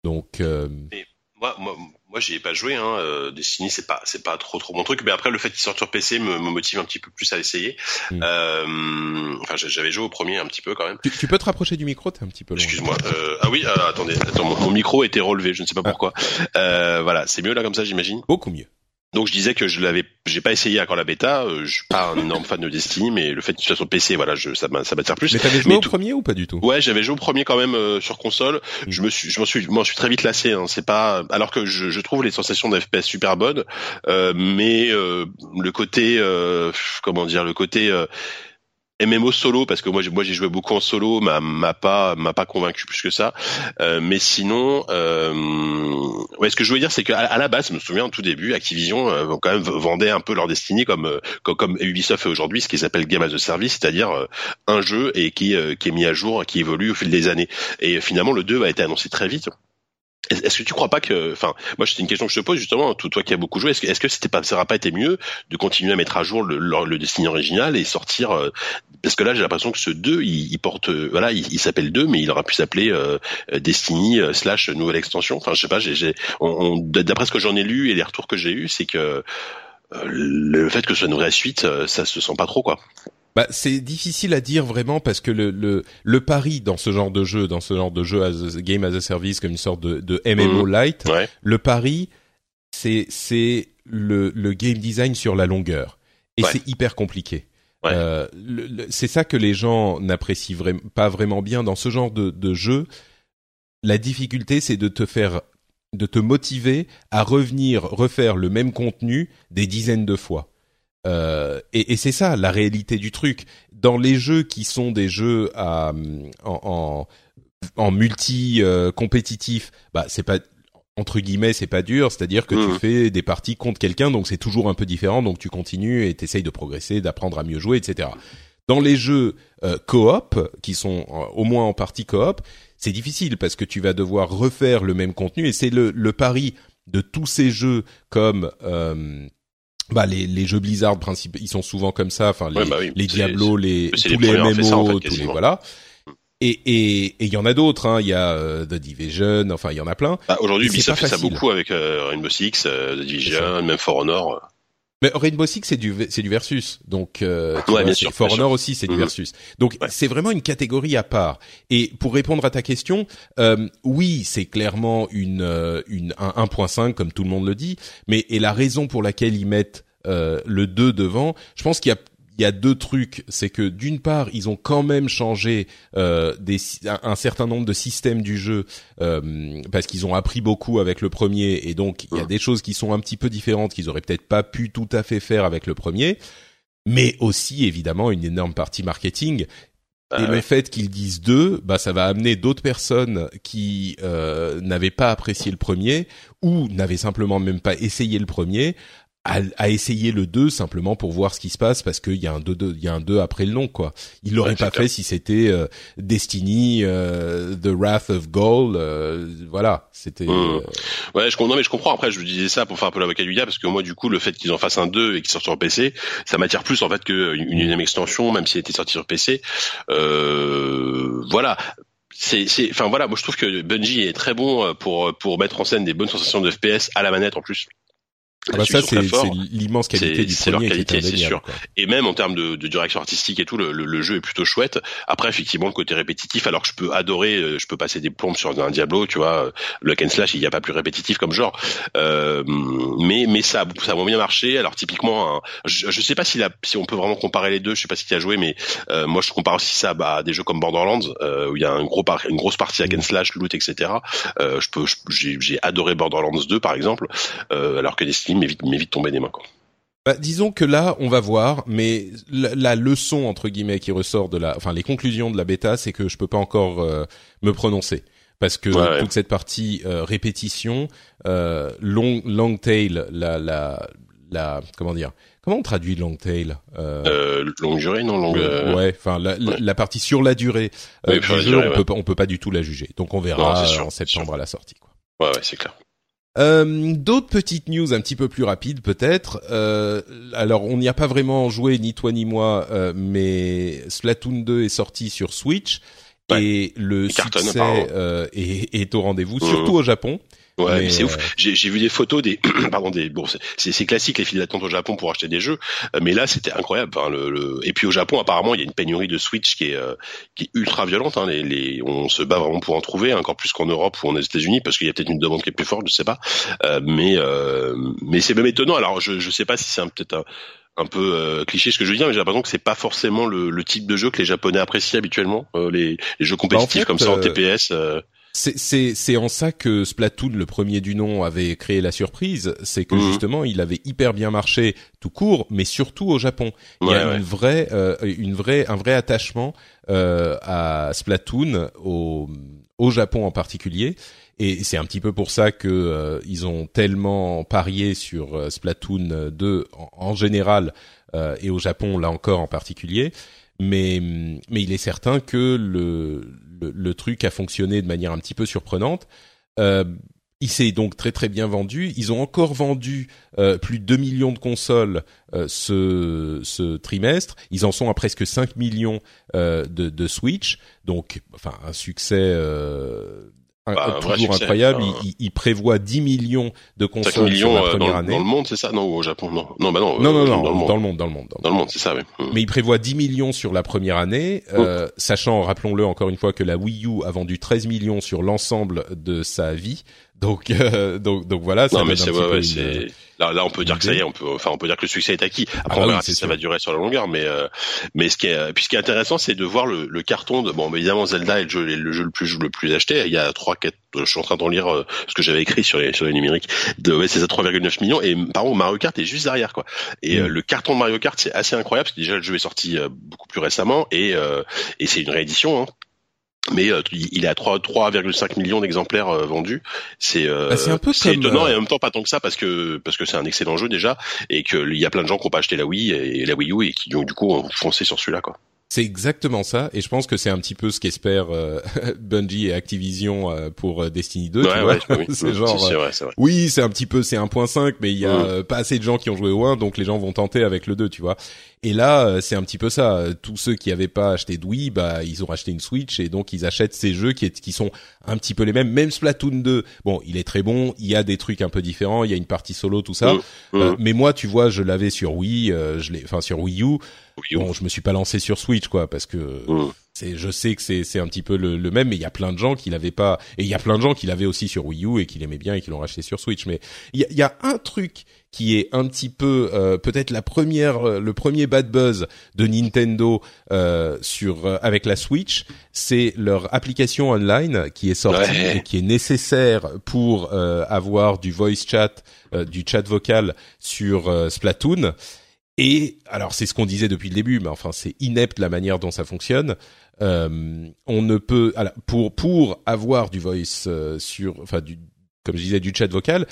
Donc. moi, moi, moi, j'y ai pas joué. Hein. Euh, Destiny, c'est pas, c'est pas trop, trop mon truc. Mais après, le fait qu'il sorte sur PC me, me, motive un petit peu plus à essayer. Mm. Euh, enfin, j'avais joué au premier un petit peu quand même. Tu, tu peux te rapprocher du micro, t'es un petit peu loin. Excuse-moi. Euh, ah oui, euh, attendez, attends, mon, mon, micro était relevé, je ne sais pas ah. pourquoi. Euh, voilà, c'est mieux là comme ça, j'imagine. Beaucoup mieux. Donc je disais que je l'avais, j'ai pas essayé encore la bêta. Euh, je suis pas un énorme fan de Destiny, mais le fait qu'il soit sur PC, voilà, je, ça m'attire plus. Mais t'avais joué au premier ou pas du tout? Ouais, j'avais joué au premier quand même euh, sur console. Mm. Je me suis, je m'en suis, moi, je suis très vite lassé. Hein. C'est pas, alors que je, je trouve les sensations d'FPS super bonnes, euh, mais euh, le côté, comment dire, le côté MMO solo parce que moi j'ai moi j'ai joué beaucoup en solo m'a m'a pas m'a pas convaincu plus que ça. Euh, mais sinon euh, ouais ce que je voulais dire c'est qu'à à la base je me souviens au tout début Activision euh, quand même vendait un peu leur destinée comme euh, comme, Ubisoft fait aujourd'hui ce qu'ils appelle game as a service c'est-à-dire euh, un jeu et qui qui est mis à jour qui évolue au fil des années. Et finalement le 2 a été annoncé très vite est-ce que tu crois pas que, enfin, moi c'est une question que je te pose justement, toi qui as beaucoup joué, est-ce que, est-ce que c'était pas, ça n'aurait pas été mieux de continuer à mettre à jour le, le, Destiny original et sortir, euh, parce que là j'ai l'impression que ce 2, il, il porte, euh, voilà, il, s'appelle 2, mais il aurait pu s'appeler euh, Destiny slash nouvelle extension. Enfin, je sais pas, j'ai, d'après ce que j'en ai lu et les retours que j'ai eus, c'est que le fait que ce soit une vraie suite, ça se sent pas trop quoi. Bah, c'est difficile à dire vraiment parce que le, le, le pari dans ce genre de jeu, dans ce genre de jeu as a, game as a service comme une sorte de, de MMO mmh. light, le pari c'est c'est le, le game design sur la longueur et ouais. c'est hyper compliqué. Ouais. Euh, c'est ça que les gens n'apprécient pas vraiment bien dans ce genre de, de jeu. La difficulté, c'est de te faire, de te motiver à revenir refaire le même contenu des dizaines de fois. Euh, et, et c'est ça la réalité du truc. Dans les jeux qui sont des jeux à, en, en, en multi euh, compétitif, bah c'est pas entre guillemets c'est pas dur, c'est-à-dire que mmh. tu fais des parties contre quelqu'un, donc c'est toujours un peu différent, donc tu continues et t'essayes de progresser, d'apprendre à mieux jouer, etc. Dans les jeux euh, coop, qui sont euh, au moins en partie coop, c'est difficile parce que tu vas devoir refaire le même contenu et c'est le, le pari de tous ces jeux comme euh, bah les, les jeux Blizzard principaux ils sont souvent comme ça. Enfin les, ouais, bah oui, les Diablo les tous les, les MMO ça, en fait, tous les voilà. Et et il y en a d'autres hein. Il y a euh, The Division enfin il y en a plein. Bah, aujourd'hui Ubisoft fait ça beaucoup avec euh, Rainbow Six euh, The Division même For Honor mais Rainbow Six c'est du c'est du versus donc euh, ouais, vois, bien sûr, For bien Honor sûr. aussi c'est mmh. du versus donc ouais. c'est vraiment une catégorie à part et pour répondre à ta question euh, oui c'est clairement une euh, une un 1.5 comme tout le monde le dit mais et la raison pour laquelle ils mettent euh, le 2 devant je pense qu'il y a il y a deux trucs, c'est que d'une part, ils ont quand même changé euh, des, un, certain nombre de systèmes du jeu euh, parce qu'ils ont appris beaucoup avec le premier et donc il y a des choses qui sont un petit peu différentes qu'ils auraient peut-être pas pu tout à fait faire avec le premier, mais aussi évidemment une énorme partie marketing. Et le fait qu'ils disent deux, bah ça va amener d'autres personnes qui euh, n'avaient pas apprécié le premier ou n'avaient simplement même pas essayé le premier à, à, essayer le 2 simplement pour voir ce qui se passe parce qu'il y a un 2 il y a un 2 après le nom quoi. Il l'aurait pas fait si c'était euh, Destiny euh, The Wrath of Gaul euh, voilà, c'était mmh. Ouais, je comprends mais je comprends après je disais ça pour faire un peu l'avocat du diable parce que moi du coup le fait qu'ils en fassent un 2 et qu'ils sortent sur PC, ça m'attire plus en fait qu'une une deuxième extension même s'il était sorti sur PC. voilà, c'est, enfin voilà, moi je trouve que Bungie est très bon pour pour mettre en scène des bonnes sensations de FPS à la manette en plus. Ah bah ça c'est l'immense qualité du c'est leur qualité c'est sûr. et même en termes de, de, direction artistique et tout le, le, jeu est plutôt chouette. Après effectivement le côté répétitif alors que je peux adorer euh, je peux passer des plombes sur un Diablo tu vois le and slash il n'y a pas plus répétitif comme genre. Euh, mais mais ça ça a bien marché. Alors typiquement je, je sais pas si la, si on peut vraiment comparer les deux je sais pas si tu as joué mais euh, moi je compare aussi ça bah, à des jeux comme Borderlands euh, où il y a un gros une grosse partie hack and slash loot etc euh, je peux j'ai adoré Borderlands 2 par exemple alors que Destiny m'évite m'évite tomber des mains quoi. Bah, disons que là, on va voir, mais la, leçon entre guillemets qui ressort de la, enfin les conclusions de la bêta, c'est que je peux pas encore euh, me prononcer parce que toute cette partie euh, répétition, euh, long long tail, la la la comment dire, comment on traduit long tail euh, Longue durée, non? Longue. Ouais, enfin la, la, partie sur la durée du jeu, on peut on peut pas du tout la juger, donc on verra en septembre à la sortie quoi. Ouais ouais c'est clair. Euh, D'autres petites news un petit peu plus rapides peut-être. Euh, alors on n'y a pas vraiment joué ni toi ni moi, euh, mais Splatoon 2 est sorti sur Switch et le succès est, est, au rendez-vous, mmh. surtout au Japon. Ouais, mais c'est ouf. Euh, j'ai vu des photos des, pardon, des, bon, c'est classique les files d'attente au Japon pour acheter des jeux, euh, mais là c'était incroyable. Enfin, le, le, et puis au Japon apparemment il y a une pénurie de Switch qui est euh, qui est ultra violente. Hein. Les, les, on se bat vraiment pour en trouver, encore plus qu'en Europe ou aux États-Unis, parce qu'il y a peut-être une demande qui est plus forte, je sais pas. Euh, mais mais c'est même étonnant. Alors je je sais pas si c'est peut-être un, un peu cliché ce que je veux dire, mais j'ai l'impression que c'est pas forcément le, le, type de jeu que les Japonais apprécient habituellement, les, les, jeux compétitifs bah, comme ça en TPS. C'est en ça que Splatoon, le premier du nom, avait créé la surprise. C'est que mhm. justement, il avait hyper bien marché tout court, mais surtout au Japon. Il y a une vraie, euh, une vraie, un vrai attachement euh, à Splatoon au, au Japon en particulier. Et c'est un petit peu pour ça que euh, ils ont tellement parié sur euh, Splatoon 2 en, en général et au Japon là encore en particulier. Mais mais il est certain que le le, truc a fonctionné de manière un petit peu surprenante. Euh, il s'est donc très très bien vendu. Ils ont encore vendu euh, plus de 2 millions de consoles euh, ce, ce trimestre. Ils en sont à presque 5 millions de, de Switch. Donc, enfin, un succès bah, toujours incroyable. Il, il, prévoit 10 millions de consoles millions, sur la euh, première dans, année. Dans le monde, c'est ça? Non, au Japon, non. Non, bah non. Non, non, euh, non, dans, le monde. dans le monde, dans le monde. Dans le monde, c'est ça, oui. Hmm. Mais il prévoit 10 millions sur la première année, euh, sachant, rappelons-le encore une fois, que la Wii U a vendu 13 millions sur l'ensemble de sa vie. Donc, euh, donc, donc voilà. Ça non, mais c'est ouais, ouais, c'est là, là, on peut dire que ça y est, on peut, enfin, on peut dire que le succès est acquis. Après, ah, on verra si ça va durer sur la longueur, mais, euh, mais ce qui est, puis ce qui est intéressant, c'est de voir le, le, carton de, bon, évidemment, Zelda est le jeu, le jeu le plus, le plus acheté. Il y a trois, quatre, je suis en train d'en lire euh, ce que j'avais écrit sur les, sur les numériques. De, ouais, c'est à 3,9 millions. Et par contre, Mario Kart est juste derrière, quoi. Et mm. le carton de Mario Kart, c'est assez incroyable parce que déjà le jeu est sorti beaucoup plus récemment et, et c'est une réédition. Hein mais euh, il est à 3,5 millions d'exemplaires euh, vendus. C'est euh, bah, peu étonnant et en même temps pas tant que ça parce que parce que c'est un excellent jeu déjà et qu'il y a plein de gens qui ont pas acheté la Wii et la Wii U et qui du coup ont foncé sur celui-là quoi. C'est exactement ça, et je pense que c'est un petit peu ce qu'espèrent euh, Bungie et Activision euh, pour euh, Destiny 2. tu vois c'est genre, vrai. oui, c'est un petit peu, c'est 1.5, mais il y a pas assez de gens qui ont joué au 1, donc les gens vont tenter avec le 2, tu vois. Et là, c'est un petit peu ça. Tous ceux qui avaient pas acheté de Wii, bah, ils ont acheté une Switch, et donc ils achètent ces jeux qui, qui sont un petit peu les mêmes. Même Splatoon 2, bon, il est très bon. Il y a des trucs un peu différents. Il y a une partie solo, tout ça. mais moi, tu vois, je l'avais sur Wii, je l'ai, enfin sur Wii U. Bon, je me suis pas lancé sur Switch, quoi, parce que mm. c'est, je sais que c'est, c'est un petit peu le, même, mais il y a plein de gens qui l'avaient pas, et il y a plein de gens qui l'avaient aussi sur Wii U et qui l'aimaient bien et qui l'ont racheté sur Switch. Mais il y a, y a, un truc qui est un petit peu, euh, peut-être la première, euh, le premier bad buzz de Nintendo euh, sur avec la Switch, c'est leur application online qui est sortie et qui est nécessaire pour avoir du voice chat, du chat vocal sur Splatoon. Et alors c'est ce qu'on disait depuis le début, mais enfin c'est inepte la manière dont ça fonctionne. Euh, on ne peut pour pour avoir du voice euh, sur, enfin du comme je disais du chat vocal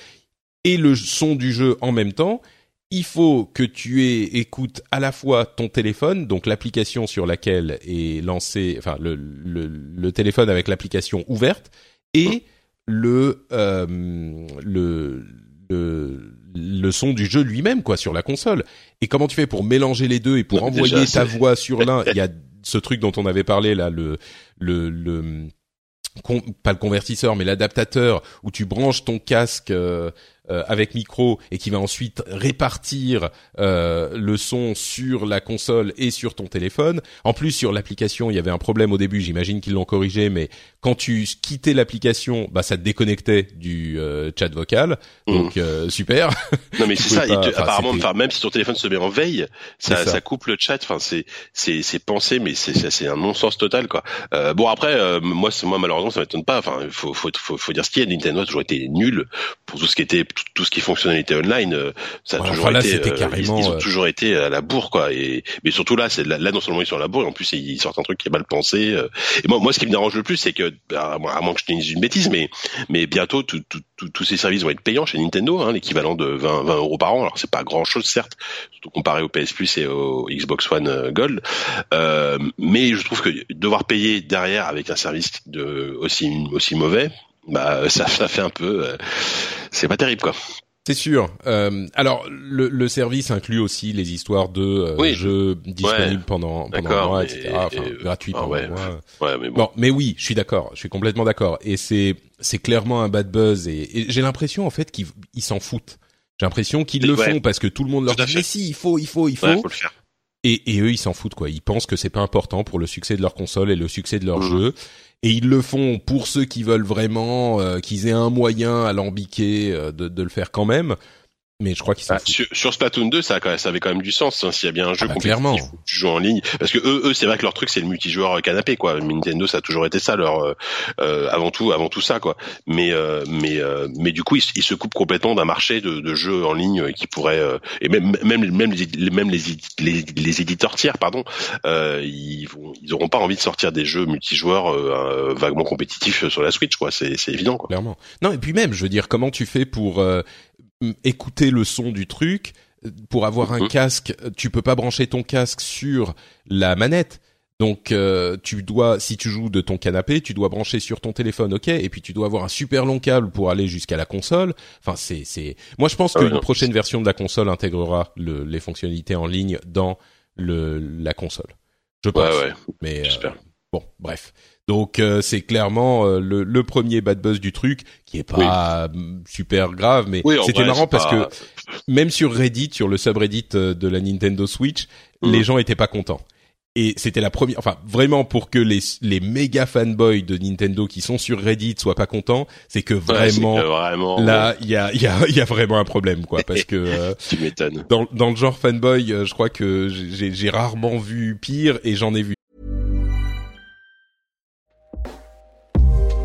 et le son du jeu en même temps, il faut que tu aies, écoute à la fois ton téléphone, donc l'application sur laquelle est lancé, enfin le, le, le téléphone avec l'application ouverte, et le, euh, le, le, le son du jeu lui-même, quoi, sur la console. Et comment tu fais pour mélanger les deux et pour envoyer déjà, ta voix sur l'un Il y a ce truc dont on avait parlé là, le, le, le con- pas le convertisseur, mais l'adaptateur où tu branches ton casque euh, euh, avec micro et qui va ensuite répartir euh, le son sur la console et sur ton téléphone. En plus, sur l'application, il y avait un problème au début. J'imagine qu'ils l'ont corrigé, mais quand tu quittais l'application, bah ça te déconnectait du euh, chat vocal. Donc euh, super. Non mais c'est ça. te- enfin, apparemment, enfin, même si ton téléphone se met en veille, ça, ça. ça. coupe le chat. Enfin, c'est c'est c'est pensé, mais c'est c'est- un non-sens total quoi. Euh, bon après, euh, moi moi malheureusement ça m'étonne pas. Enfin, faut faut faut, faut dire ce qu'il y a. Nintendo a toujours été nul pour tout ce qui était tout, tout ce qui est fonctionnalité online. euh, ça a Ouais, toujours enfin, là, été. euh, carrément, ils, ils ont euh, toujours été à la bourre quoi. Et mais surtout là, c'est là, là, non seulement ils sont à la bourre, et en plus ils sortent un truc qui est mal pensé. Et moi moi ce qui me dérange le plus, c'est que bah, à moins que je te dise une bêtise, mais mais bientôt tout- tout- tout- tous ces services vont être payants chez Nintendo, hein, l'équivalent de 20, 20 euros par an. Alors c'est pas grand chose certes, surtout comparé au PS Plus et au Xbox One Gold, Euh, mais je trouve que devoir payer derrière avec un service de aussi aussi mauvais, bah ça, ça fait un peu, euh, c'est pas terrible quoi. C'est sûr. Euh, alors le, le service inclut aussi les histoires de euh, Oui. jeux disponibles pendant pendant un mois, etc. Enfin, et- gratuits ah pendant ouais. un mois. Ouais, mais bon. Bon, mais oui, je suis d'accord. Je suis complètement d'accord. Et c'est c'est clairement un bad buzz. Et, et j'ai l'impression en fait qu'ils ils s'en foutent. J'ai l'impression qu'ils le font parce que tout le monde leur dit mais si, il faut, il faut, il faut. Ouais, faut le faire. Et, et eux, ils s'en foutent quoi. Ils pensent que c'est pas important pour le succès de leur console et le succès de leur Mhm. jeu. Et ils le font pour ceux qui veulent vraiment euh, qu'ils aient un moyen à lambiquer euh, de le faire quand même. Mais je crois qu'ils Bah, sur, sur Splatoon 2, ça, avait quand même du sens. hein, S'il y a bien un jeu bah, compétitif clairement. tu joues en ligne, parce que eux, eux, c'est vrai que leur truc c'est le multijoueur canapé, quoi. Nintendo, ça a toujours été ça, leur euh, euh, avant tout, avant tout ça, quoi. Mais euh, mais euh, mais du coup, ils, se- ils se coupent complètement d'un marché de, de jeux en ligne euh, qui pourrait euh, et même même même les même les, les, les éditeurs tiers, pardon, euh, ils vont ils auront pas envie de sortir des jeux multijoueurs euh, euh, vaguement compétitifs sur la Switch, quoi. C'est c'est évident, quoi. clairement. Non, et puis même, je veux dire, comment tu fais pour euh, écouter le son du truc Pour avoir un Mhm. casque, tu peux pas brancher ton casque sur la manette. Donc euh, tu dois, si tu joues de ton canapé, tu dois brancher sur ton téléphone, ok, et puis tu dois avoir un super long câble pour aller jusqu'à la console. Enfin, c'est, c'est. Moi, je pense Ah qu'une non. prochaine version de la console intégrera le, les fonctionnalités en ligne dans le la console. Je pense. Ouais, ouais. Mais euh, bon, bref. Donc euh, c'est clairement euh, le, le premier bad buzz du truc, qui est pas euh, super grave, mais Oui, c'était marrant parce pas- que même sur Reddit, sur le subreddit euh, de la Nintendo Switch, Mhm. les gens étaient pas contents. Et c'était la première, enfin vraiment pour que les les méga fanboys de Nintendo qui sont sur Reddit soient pas contents, c'est que Ouais, vraiment que vraiment là il y a il y a il y a vraiment un problème quoi, parce que euh, tu m'étonnes. dans dans le genre fanboy, euh, je crois que j'ai j'ai rarement vu pire et j'en ai vu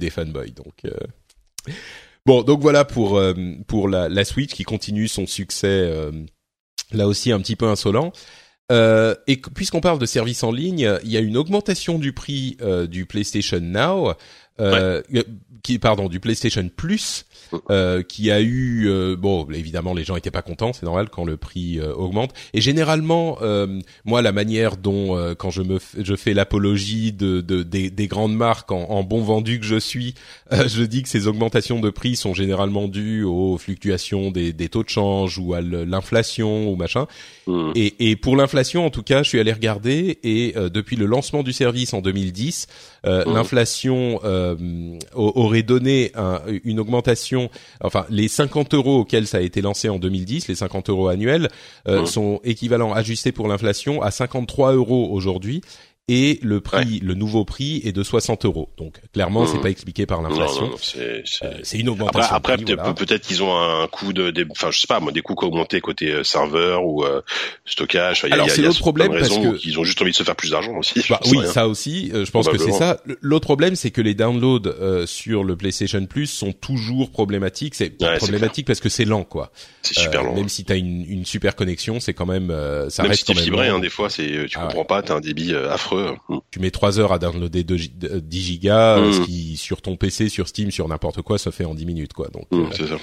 des fanboys. Donc euh, bon, donc voilà pour euh, pour la, la Switch qui continue son succès euh, là aussi un petit peu insolent. Euh, et puisqu'on parle de services en ligne, il y a une augmentation du prix euh, du PlayStation Now. Euh, qui pardon du PlayStation Plus euh, qui a eu euh, bon évidemment les gens étaient pas contents c'est normal quand le prix euh, augmente et généralement euh, moi la manière dont quand je me je fais l'apologie de, de des, des, grandes marques en, en, bon vendu que je suis je dis que ces augmentations de prix sont généralement dues aux fluctuations des, des taux de change ou à l'inflation ou machin mmh. et, et pour l'inflation en tout cas je suis allé regarder et depuis le lancement du service en 2010 mmh. l'inflation aurait donné un, une augmentation, enfin les 50 euros auxquels ça a été lancé en 2010, les 50 euros annuels, euh, sont équivalents ajustés pour l'inflation à 53 euros aujourd'hui et le prix, le nouveau prix est de 60 euros. Donc clairement, c'est mmh. pas expliqué par l'inflation. C'est euh, une augmentation. Après, après peut-être qu'ils ont un coût de, des, enfin je sais pas, moi des coûts qui ont augmenté côté euh, serveur ou euh, stockage. Alors c'est l'autre problème parce que ils ont juste envie de se faire plus d'argent aussi. Bah, oui, ça aussi. je pense que c'est ça. L'autre problème, c'est que les downloads sur le PlayStation Plus sont toujours problématiques. C'est problématique parce que c'est lent, quoi. C'est super lent. Même si t'as une, une super connexion, c'est quand même ça même reste si quand même fibré, hein, des fois, c'est tu ah comprends pas, t'as un débit affreux Mm. Tu mets 3 heures à downloader 10 gigas, mm. ce qui sur ton PC, sur Steam, sur n'importe quoi, ça fait en 10 minutes quoi. Donc mm, euh, c'est ça.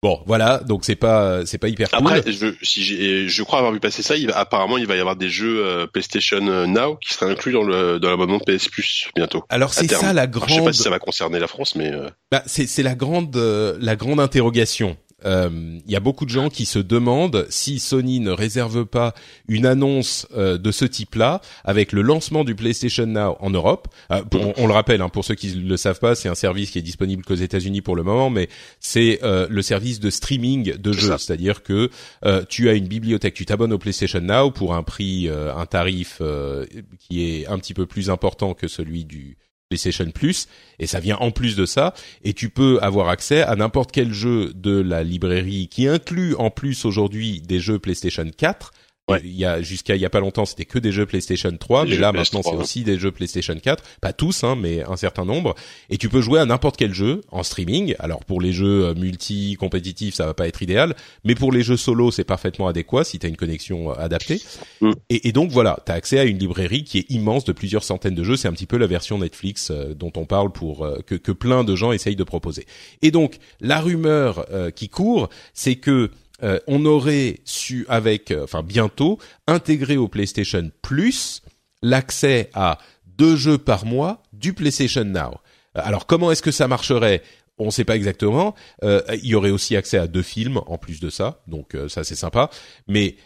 Bon, voilà, donc c'est pas c'est pas hyper Après, je, si je crois avoir vu passer ça, il apparemment il va y avoir des jeux euh, PlayStation Now qui seraient inclus dans le dans l'abonnement PS Plus bientôt. Alors c'est ça la grande. je sais pas si ça va concerner la France, mais. Euh... Bah, c'est c'est la grande la grande interrogation il euh, y a beaucoup de gens qui se demandent si Sony ne réserve pas une annonce euh, de ce type-là avec le lancement du PlayStation Now en Europe. Euh, on, le rappelle, hein, pour ceux qui ne le savent pas, c'est un service qui est disponible qu'aux États-Unis pour le moment, mais c'est le service de streaming de jeux, c'est-à-dire que tu as une bibliothèque, tu t'abonnes au PlayStation Now pour un prix, un tarif qui est un petit peu plus important que celui du PlayStation Plus et ça vient en plus de ça et tu peux avoir accès à n'importe quel jeu de la librairie qui inclut en plus aujourd'hui des jeux PlayStation 4 il y a jusqu'à il y a pas longtemps, c'était que des jeux PlayStation 3, mais là maintenant c'est aussi des jeux PlayStation 4, pas tous hein, mais un certain nombre et tu peux jouer à n'importe quel jeu en streaming. Alors pour les jeux euh, multi compétitifs, ça va pas être idéal, mais pour les jeux solo, c'est parfaitement adéquat si tu as une connexion euh, adaptée. Mm. Et, et, donc voilà, tu as accès à une librairie qui est immense de plusieurs centaines de jeux, c'est un petit peu la version Netflix euh, dont on parle pour que, que plein de gens essayent de proposer. Et donc la rumeur qui court, c'est que euh, on aurait su avec, euh, enfin bientôt, intégrer au PlayStation Plus l'accès à deux jeux par mois du PlayStation Now. Euh, alors comment est-ce que ça marcherait? On ne sait pas exactement. il y aurait aussi accès à deux films en plus de ça, donc ça c'est sympa. Mais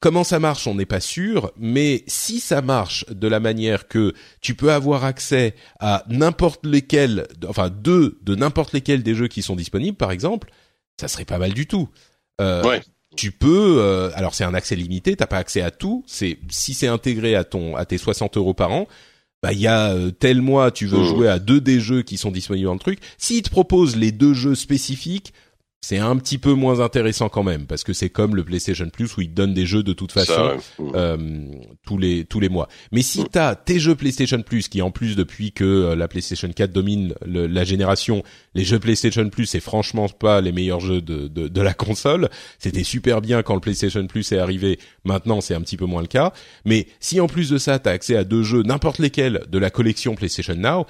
comment ça marche, on n'est pas sûr. Mais si ça marche de la manière que tu peux avoir accès à n'importe lesquels, enfin deux de n'importe lesquels des jeux qui sont disponibles, par exemple, ça serait pas mal du tout. Euh, ouais. Tu peux, euh, alors c'est un accès limité, t'as pas accès à tout. C'est si c'est intégré à ton à tes 60 euros par an, bah il y a euh, tel mois tu veux mmh. jouer à deux des jeux qui sont disponibles dans le truc. S'ils te proposent les deux jeux spécifiques, c'est un petit peu moins intéressant quand même parce que c'est comme le PlayStation Plus où ils te donnent des jeux de toute façon euh, tous les tous les mois. Mais si tu as tes jeux PlayStation Plus qui en plus depuis que euh, la PlayStation 4 domine la génération, les jeux PlayStation Plus c'est franchement pas les meilleurs jeux de de, de la console. C'était super bien quand le PlayStation Plus est arrivé. Maintenant c'est un petit peu moins le cas. Mais si en plus de ça tu as accès à deux jeux n'importe lesquels de la collection PlayStation Now,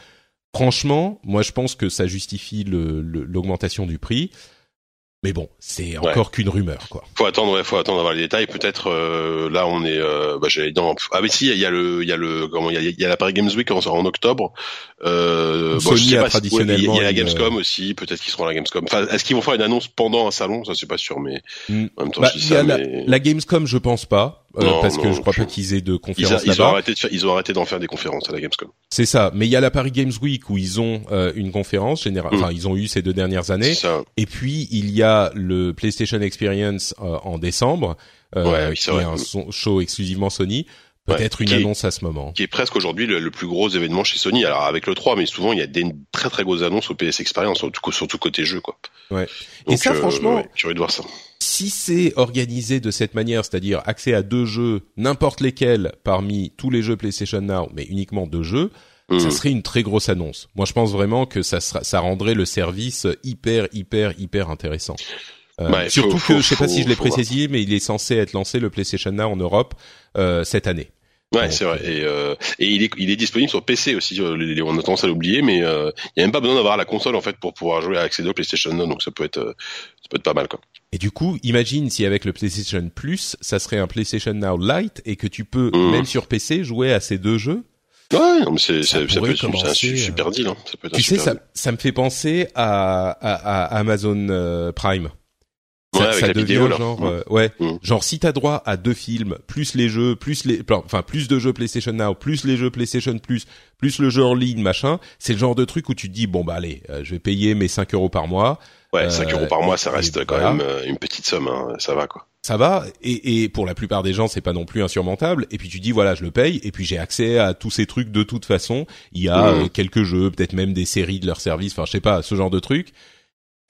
franchement moi je pense que ça justifie l'augmentation du prix. Mais bon, c'est encore qu'une rumeur, quoi. Faut attendre, ouais, faut attendre d'avoir les détails. Peut-être euh, là, on est, euh, bah, j'allais dans. Ah mais si, il y a le, il y a le, comment, il y a, la Paris Games Week en, en octobre. Euh, bon, je sais pas traditionnellement. il y a la Gamescom aussi. Peut-être qu'ils seront à la Gamescom. Enfin, est-ce qu'ils vont faire une annonce pendant un salon? Ça, c'est pas sûr, mais hmm. en même temps, bah, je dis ça. La, la, Gamescom, je pense pas. Euh, parce que je crois pas qu'ils aient de conférences ils, ils, ont arrêté de faire, ils ont arrêté d'en faire des conférences à la Gamescom. C'est ça, mais il y a la Paris Games Week où ils ont euh, une conférence générale, mm. enfin ils ont eu ces deux dernières années. Et puis il y a le PlayStation Experience euh, en décembre, ouais, qui est un show exclusivement Sony. Peut-être une annonce à ce moment. Qui est presque aujourd'hui le, plus gros événement chez Sony. Alors avec le 3, mais souvent il y a des très très grosses annonces au PS Experience, surtout, surtout côté jeu quoi. Ouais. Et ça franchement, ouais, curieux de voir ça si c'est organisé de cette manière, c'est-à-dire accès à deux jeux, n'importe lesquels parmi tous les jeux PlayStation Now, mais uniquement deux jeux, ça hmm. serait une très grosse annonce. Moi, je pense vraiment que ça, sera, ça rendrait le service hyper, hyper, hyper intéressant. Euh, surtout que, je sais pas si je l'ai précisé, mais il est censé être lancé le PlayStation Now en Europe euh, cette année. Ouais, c'est vrai. Et, euh, et il est, il est disponible sur PC aussi. euh, On a tendance à l'oublier, mais euh, il y a même pas besoin d'avoir la console en fait pour pouvoir jouer à accéder au PlayStation Now. Donc ça peut être, euh, ça peut être pas mal quoi. Et du coup, imagine si avec le PlayStation Plus, ça serait un PlayStation Now Lite et que tu peux, Mhm. même sur PC, jouer à ces deux jeux? Ouais, non, mais c'est, Ça ça, ça peut être un euh, super deal. Hein. Ça peut être un Tu sais, super ça, ça me fait penser à, à, à Amazon euh, Prime. Ouais, Ça, avec ça la devient vidéo, genre, Mm. euh, ouais, Mm. genre si t'as droit à deux films, plus les jeux, plus les, enfin plus de jeux PlayStation Now, plus les jeux PlayStation Plus, plus le jeu en ligne, machin, c'est le genre de truc où tu te dis bon bah allez, euh, je vais payer mes 5 euros par mois, Ouais, 5 Euh, euros par mois, ça et reste quand voilà. même euh, une petite somme. Hein. Ça va quoi. ça va, et, et pour la plupart des gens c'est pas non plus insurmontable, et puis tu dis voilà je le paye, et puis j'ai accès à tous ces trucs de toute façon, il y a euh, quelques jeux, peut-être même des séries de leur service, enfin je sais pas, ce genre de trucs.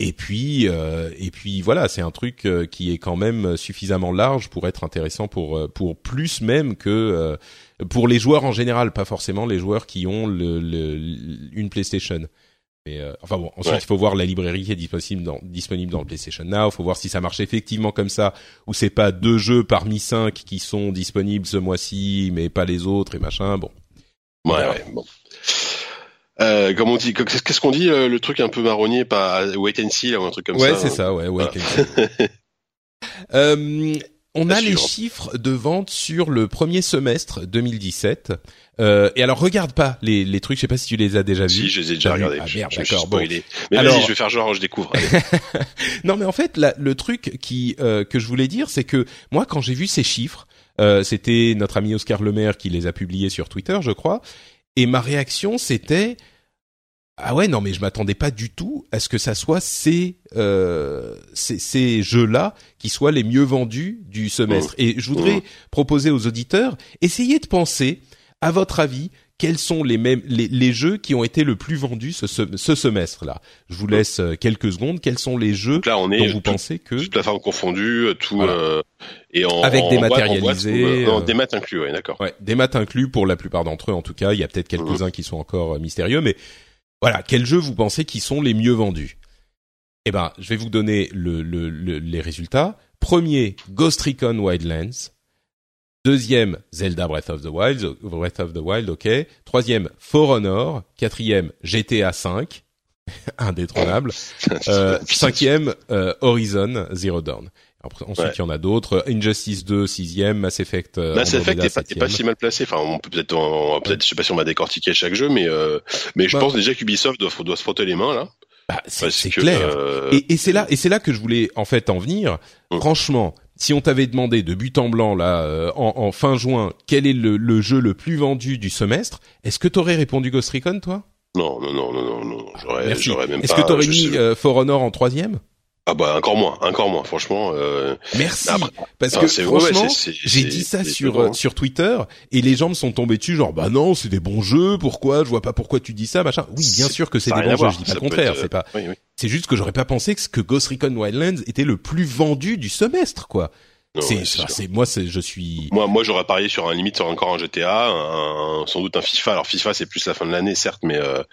Et puis, euh, et puis voilà, c'est un truc euh, qui est quand même suffisamment large pour être intéressant pour euh, pour plus même que euh, pour les joueurs en général, pas forcément les joueurs qui ont le, le- une PlayStation. Mais euh, enfin bon, ensuite Ouais. il faut voir la librairie qui est disponible dans disponible dans le PlayStation Now. Il faut voir si ça marche effectivement comme ça ou c'est pas deux jeux parmi cinq qui sont disponibles ce mois-ci, mais pas les autres et machin. Bon, Ouais, ouais. Bon. Euh, comme on dit, qu'est-ce qu'on dit euh, le truc un peu marronnier, pas wait and see là, ou un truc comme ouais, ça. c'est hein. ça, ouais, ouais. Voilà. quelque- Euh, on a les chiffres de vente sur le premier semestre 2017. Euh, et alors regarde pas les, les trucs, je sais pas si tu les as déjà vus. Si, je les ai déjà regardés. Ah merde, d'accord. Bon. Mais Alors- vas-y, je vais faire genre, je découvre. Non, mais en fait, la- le truc qui euh, que je voulais dire, c'est que moi, quand j'ai vu ces chiffres, euh, c'était notre ami Oscar Lemaire qui les a publiés sur Twitter, je crois, et ma réaction, c'était ah ouais, non, mais je m'attendais pas du tout à ce que ça soit ces euh, ces, ces jeux-là qui soient les mieux vendus du semestre. Et je voudrais Mhm. proposer aux auditeurs, essayez de penser, à votre avis, quels sont les mêmes les, les jeux qui ont été le plus vendus ce, ce, ce semestre-là? Je vous laisse euh, quelques secondes. Quels sont les jeux là, on dont est vous tout- pensez que toute la forme confondue, tout Voilà. euh, et en Avec boîte, ou, euh, euh, des maths inclus, ouais, d'accord. Ouais, des maths inclus pour la plupart d'entre eux en tout cas. Il y a peut-être quelques-uns qui sont encore euh, mystérieux, mais voilà, quels jeux vous pensez qui sont les mieux vendus? Eh ben, je vais vous donner le, le- le- les résultats. Premier, Ghost Recon Wildlands. Deuxième, Zelda Breath of the Wild, Breath of the Wild, ok. Troisième, For Honor. Quatrième, GTA 5, indétrônable. Euh, cinquième, euh, Horizon Zero Dawn. Après, ensuite, Ouais. il y en a d'autres. Injustice 2, sixième. Mass Effect. euh, Mass Effect Andromeda, est pas, si mal placé. Enfin, on peut peut-être, on- peut-être, je sais pas si on va décortiquer chaque jeu, mais euh, mais je Bah. pense déjà qu'Ubisoft doit, doit se frotter les mains là. Bah, c'est Parce c'est que, clair. Et, et c'est là, et c'est là que je voulais en fait en venir. Mm. Franchement, si on t'avait demandé de but en blanc là euh, en, en fin juin, quel est le, le jeu le plus vendu du semestre Est-ce que t'aurais répondu Ghost Recon, toi? Non, non, non, non, non, non. J'aurais, Merci. j'aurais même Est-ce que t'aurais mis euh, For Honor en troisième? Ah bah encore moins, encore moins. Franchement, euh, Merci. Après- Parce non, que ouais, franchement, j'ai dit ça sur euh, sur Twitter et les gens me sont tombés dessus genre bah non c'est des bons jeux pourquoi je vois pas pourquoi tu dis ça machin oui bien sûr que c'est des bons jeux je dis pas le contraire être, c'est pas oui, oui. c'est juste que j'aurais pas pensé que, que Ghost Recon Wildlands était le plus vendu du semestre quoi c'est ouais, moi c'est je suis Moi, moi, j'aurais parié sur un limite sur encore un GTA, un, sans doute un FIFA. Alors FIFA, c'est plus la fin de l'année, certes, mais euh,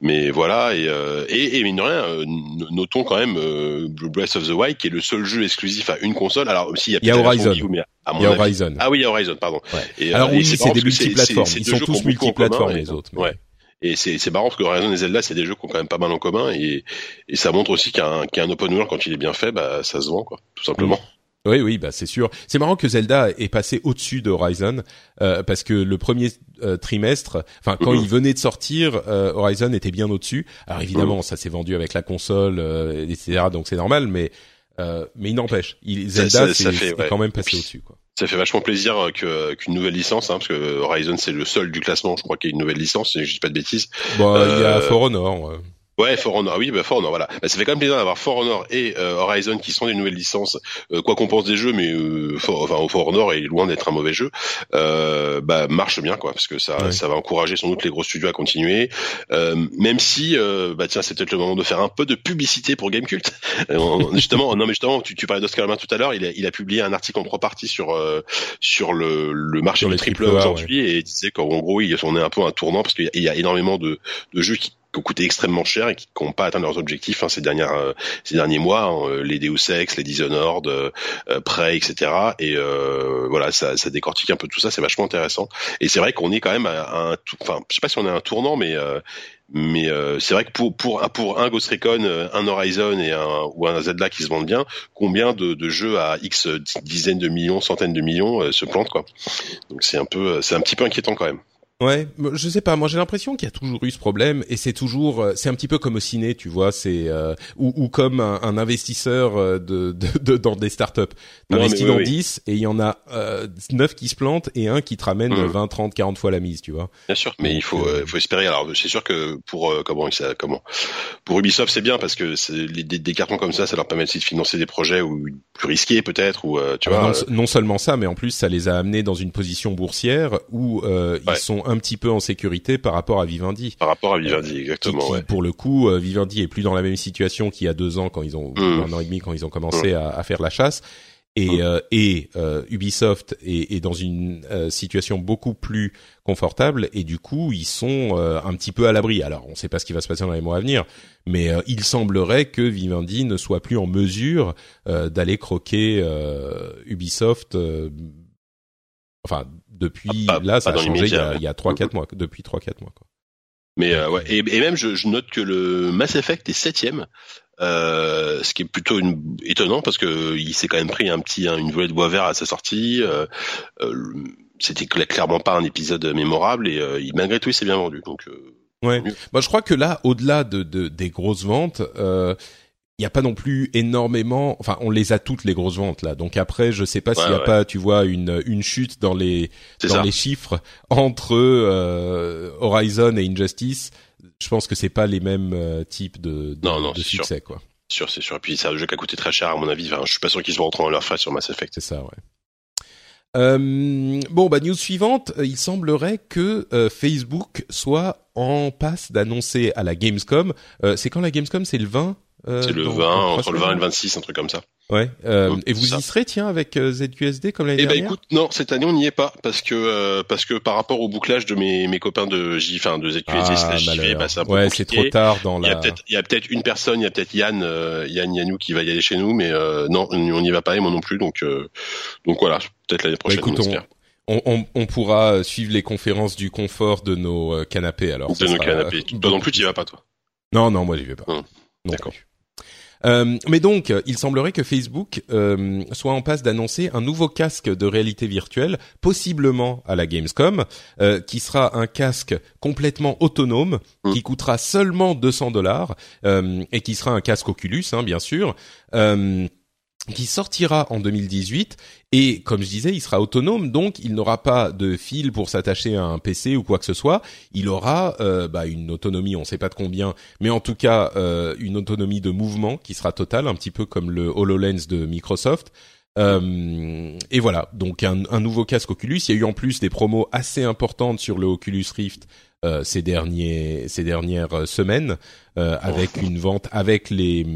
mais voilà. Et, euh, et, et mine de rien, euh, notons quand même euh, Breath of the Wild, qui est le seul jeu exclusif à une console. Alors s'il y a, Il y a Horizon. Wii U, mais à mon il y a avis- Horizon Ah oui, il y a Horizon, pardon. Ouais. Et, alors euh, oui c'est des multiplateformes ils sont tous multiplateformes les autres mais- Ouais. Et c'est c'est marrant parce que Horizon et Zelda, c'est des jeux qui ont quand même pas mal en commun et, et ça montre aussi qu'un qu'un open world quand il est bien fait, bah ça se vend quoi, tout simplement. Oui, oui, bah c'est sûr. C'est marrant que Zelda est passé au-dessus de Horizon euh, parce que le premier euh, trimestre, enfin quand Mhm. il venait de sortir, euh, Horizon était bien au-dessus. Alors évidemment, ça s'est vendu avec la console, euh, etc. Donc c'est normal, mais euh, mais il n'empêche, Ça- Zelda ça- fait, ouais. quand même passé au-dessus. Ça fait vachement plaisir que qu'une nouvelle licence, hein, parce que Horizon c'est le seul du classement, je crois qu'il y a une nouvelle licence, si je dis pas de bêtises. Bon, il y a Euh, For Honor. Ouais, For Honor, ah oui, bah, For Honor, voilà. Bah, ça fait quand même plaisir d'avoir For Honor et euh, Horizon qui sont des nouvelles licences, euh, quoi qu'on pense des jeux, mais euh, For, enfin, For Honor est loin d'être un mauvais jeu. Euh, bah, marche bien, quoi, parce que ça, Ouais. ça va encourager sans doute les gros studios à continuer. Euh, même si, euh, bah tiens, c'est peut-être le moment de faire un peu de publicité pour Gamecult. Euh, on- justement, non mais justement, tu, tu parlais d'Oscar Lemaire tout à l'heure, il a, il a publié un article en trois parties sur euh, sur le, le marché Sur du les triple aujourd'hui et il disait qu'en gros, il, on est un peu un tournant parce qu'il y y a énormément de, de jeux qui qui ont coûté extrêmement cher et qui n'ont pas atteint leurs objectifs hein, ces dernières euh, ces derniers mois, hein, les Deus Ex, les Dishonored, euh, Prey, etc. Et voilà, ça, ça décortique un peu tout ça, c'est vachement intéressant. Et c'est vrai qu'on est quand même à un, enfin, je sais pas si on est à un tournant, mais mais euh, c'est vrai que pour pour pour un Ghost Recon, euh, un Horizon et un ou un Zelda qui se vendent bien, combien de, de jeux à X dizaines de millions, centaines de millions euh, se plantent quoi. Donc c'est un peu c'est un petit peu inquiétant quand même. Ouais, je sais pas. Moi, j'ai l'impression qu'il y a toujours eu ce problème, et c'est toujours, euh, c'est un petit peu comme au ciné, tu vois, c'est euh, ou, ou, comme un, un investisseur euh, de, de, de, dans des startups. T'investis dans 10 et il y en a euh, 9 qui se plantent et un qui te ramène 20, 30, 40 fois la mise, tu vois. Bien sûr, mais il faut, il faut espérer. Alors, c'est sûr que pour comment, comment, pour Ubisoft, c'est bien parce que les, des, des, cartons comme ça, ça leur permet aussi de financer des projets ou plus risqués peut-être, ou tu vois. Non, non, seulement ça, mais en plus, ça les a amenés dans une position boursière où ils sont un petit peu en sécurité par rapport à Vivendi. Par rapport à Vivendi, exactement. ouais. Pour le coup, euh, Vivendi est plus dans la même situation qu'il y a deux ans quand ils ont, mmh. un an et demi quand ils ont commencé mmh. à, à, faire la chasse. Et, mmh. euh, et euh, Ubisoft est, est, dans une euh, situation beaucoup plus confortable et du coup ils sont euh, un petit peu à l'abri. Alors on ne sait pas ce qui va se passer dans les mois à venir, mais il semblerait que Vivendi ne soit plus en mesure d'aller croquer Ubisoft Enfin, depuis pas, là, ça a changé il y a, y a 3-4 mois, depuis 3-4 mois. Quoi. Mais euh, ouais, et, et même je, je, note que le Mass Effect est septième, euh, ce qui est plutôt une, étonnant parce que il s'est quand même pris un petit une volée de bois vert à sa sortie. Euh, euh, C'était clairement pas un épisode mémorable et euh, malgré tout il s'est bien vendu. Donc ouais, bah, je crois que là, au-delà de, de, des grosses ventes. Euh, il n'y a pas non plus énormément, enfin on les a toutes les grosses ventes là. Donc après, je sais pas s'il n'y a ouais. pas, tu vois, une une chute dans les dans ça. les chiffres entre euh, Horizon et Injustice. Je pense que c'est pas les mêmes euh, types de, de, non, non, de succès sûr. quoi. Sûr, c'est sûr. Et puis c'est un jeu qui a coûté très cher à mon avis. Enfin, je suis pas sûr qu'ils se rentrent leur frais sur Mass Effect. C'est ça, ouais. Euh, bon, bah news suivante. Il semblerait que euh, Facebook soit en passe d'annoncer à la Gamescom. Euh, c'est quand la Gamescom? C'est le 20 euh, c'est le 20, entre le 20 et le 26, un truc comme ça. Ouais. Euh, et vous y serez, tiens, avec euh, ZQSD comme l'année eh ben, dernière écoute, non, cette année on n'y est pas parce que euh, parce que par rapport au bouclage de mes mes copains de J, enfin de ZQSD ah, slash JV, bah, c'est un peu Ouais, c'est trop tard dans la. Il y a peut-être il y a peut-être une personne, il y a peut-être Yann euh, Yann Yanou qui va y aller chez nous, mais euh, non, on n'y va pas et moi non plus, donc donc voilà, peut-être l'année prochaine. Bah, écoute, on, on, on, pourra suivre les conférences du confort de nos canapés alors. De nos canapés. Toi non plus, tu y vas pas toi. Non, non, moi j'y vais pas. Hum. D'accord. Euh, mais donc, il semblerait que Facebook euh, soit en passe d'annoncer un nouveau casque de réalité virtuelle, possiblement à la Gamescom, euh, qui sera un casque complètement autonome, mmh. qui coûtera seulement 200 dollars et qui sera un casque Oculus, hein, bien sûr. Qui sortira en 2018 et comme je disais, il sera autonome donc il n'aura pas de fil pour s'attacher à un PC ou quoi que ce soit. Il aura euh, bah, une autonomie, on ne sait pas de combien, mais en tout cas euh, une autonomie de mouvement qui sera totale, un petit peu comme le Hololens de Microsoft. Euh, et voilà, donc un, un, nouveau casque Oculus. Il y a eu en plus des promos assez importantes sur le Oculus Rift euh, ces derniers ces dernières semaines, euh, avec une vente avec les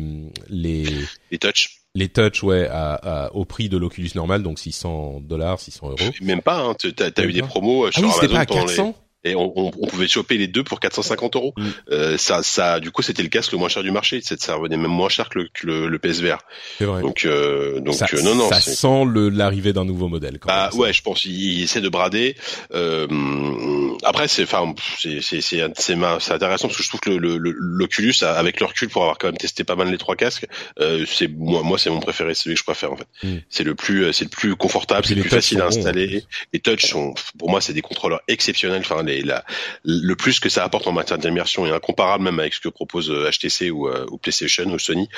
les les touch les touch ouais à, à, au prix de l'Oculus normal donc 600 dollars 600 euros. Même pas hein, t'as as eu des promos ah sur oui, Amazon pas à 400 les et on, on, on, pouvait choper les deux pour 450 euros. Mm. Euh, ça, ça, du coup, c'était le casque le moins cher du marché. Ça revenait même moins cher que le, que le, le PSVR. C'est vrai. Donc, euh, donc, ça, euh, non, non. Ça sent l'arrivée d'un nouveau modèle. Quand bah, même, ouais, je pense qu'il essaie de brader. Euh, après, c'est, enfin, c'est, c'est, c'est, c'est, intéressant parce que je trouve que le, le, l'Oculus, avec le recul, pour avoir quand même testé pas mal les trois casques, euh, c'est moi, moi, c'est mon préféré, c'est celui que je préfère en fait. Mm. C'est le plus, c'est le plus confortable, c'est le plus facile à installer. Les touch sont, pour moi, c'est des contrôleurs exceptionnels. Enfin, le plus que ça apporte en matière d'immersion est incomparable même avec ce que propose HTC ou, euh, ou PlayStation ou Sony.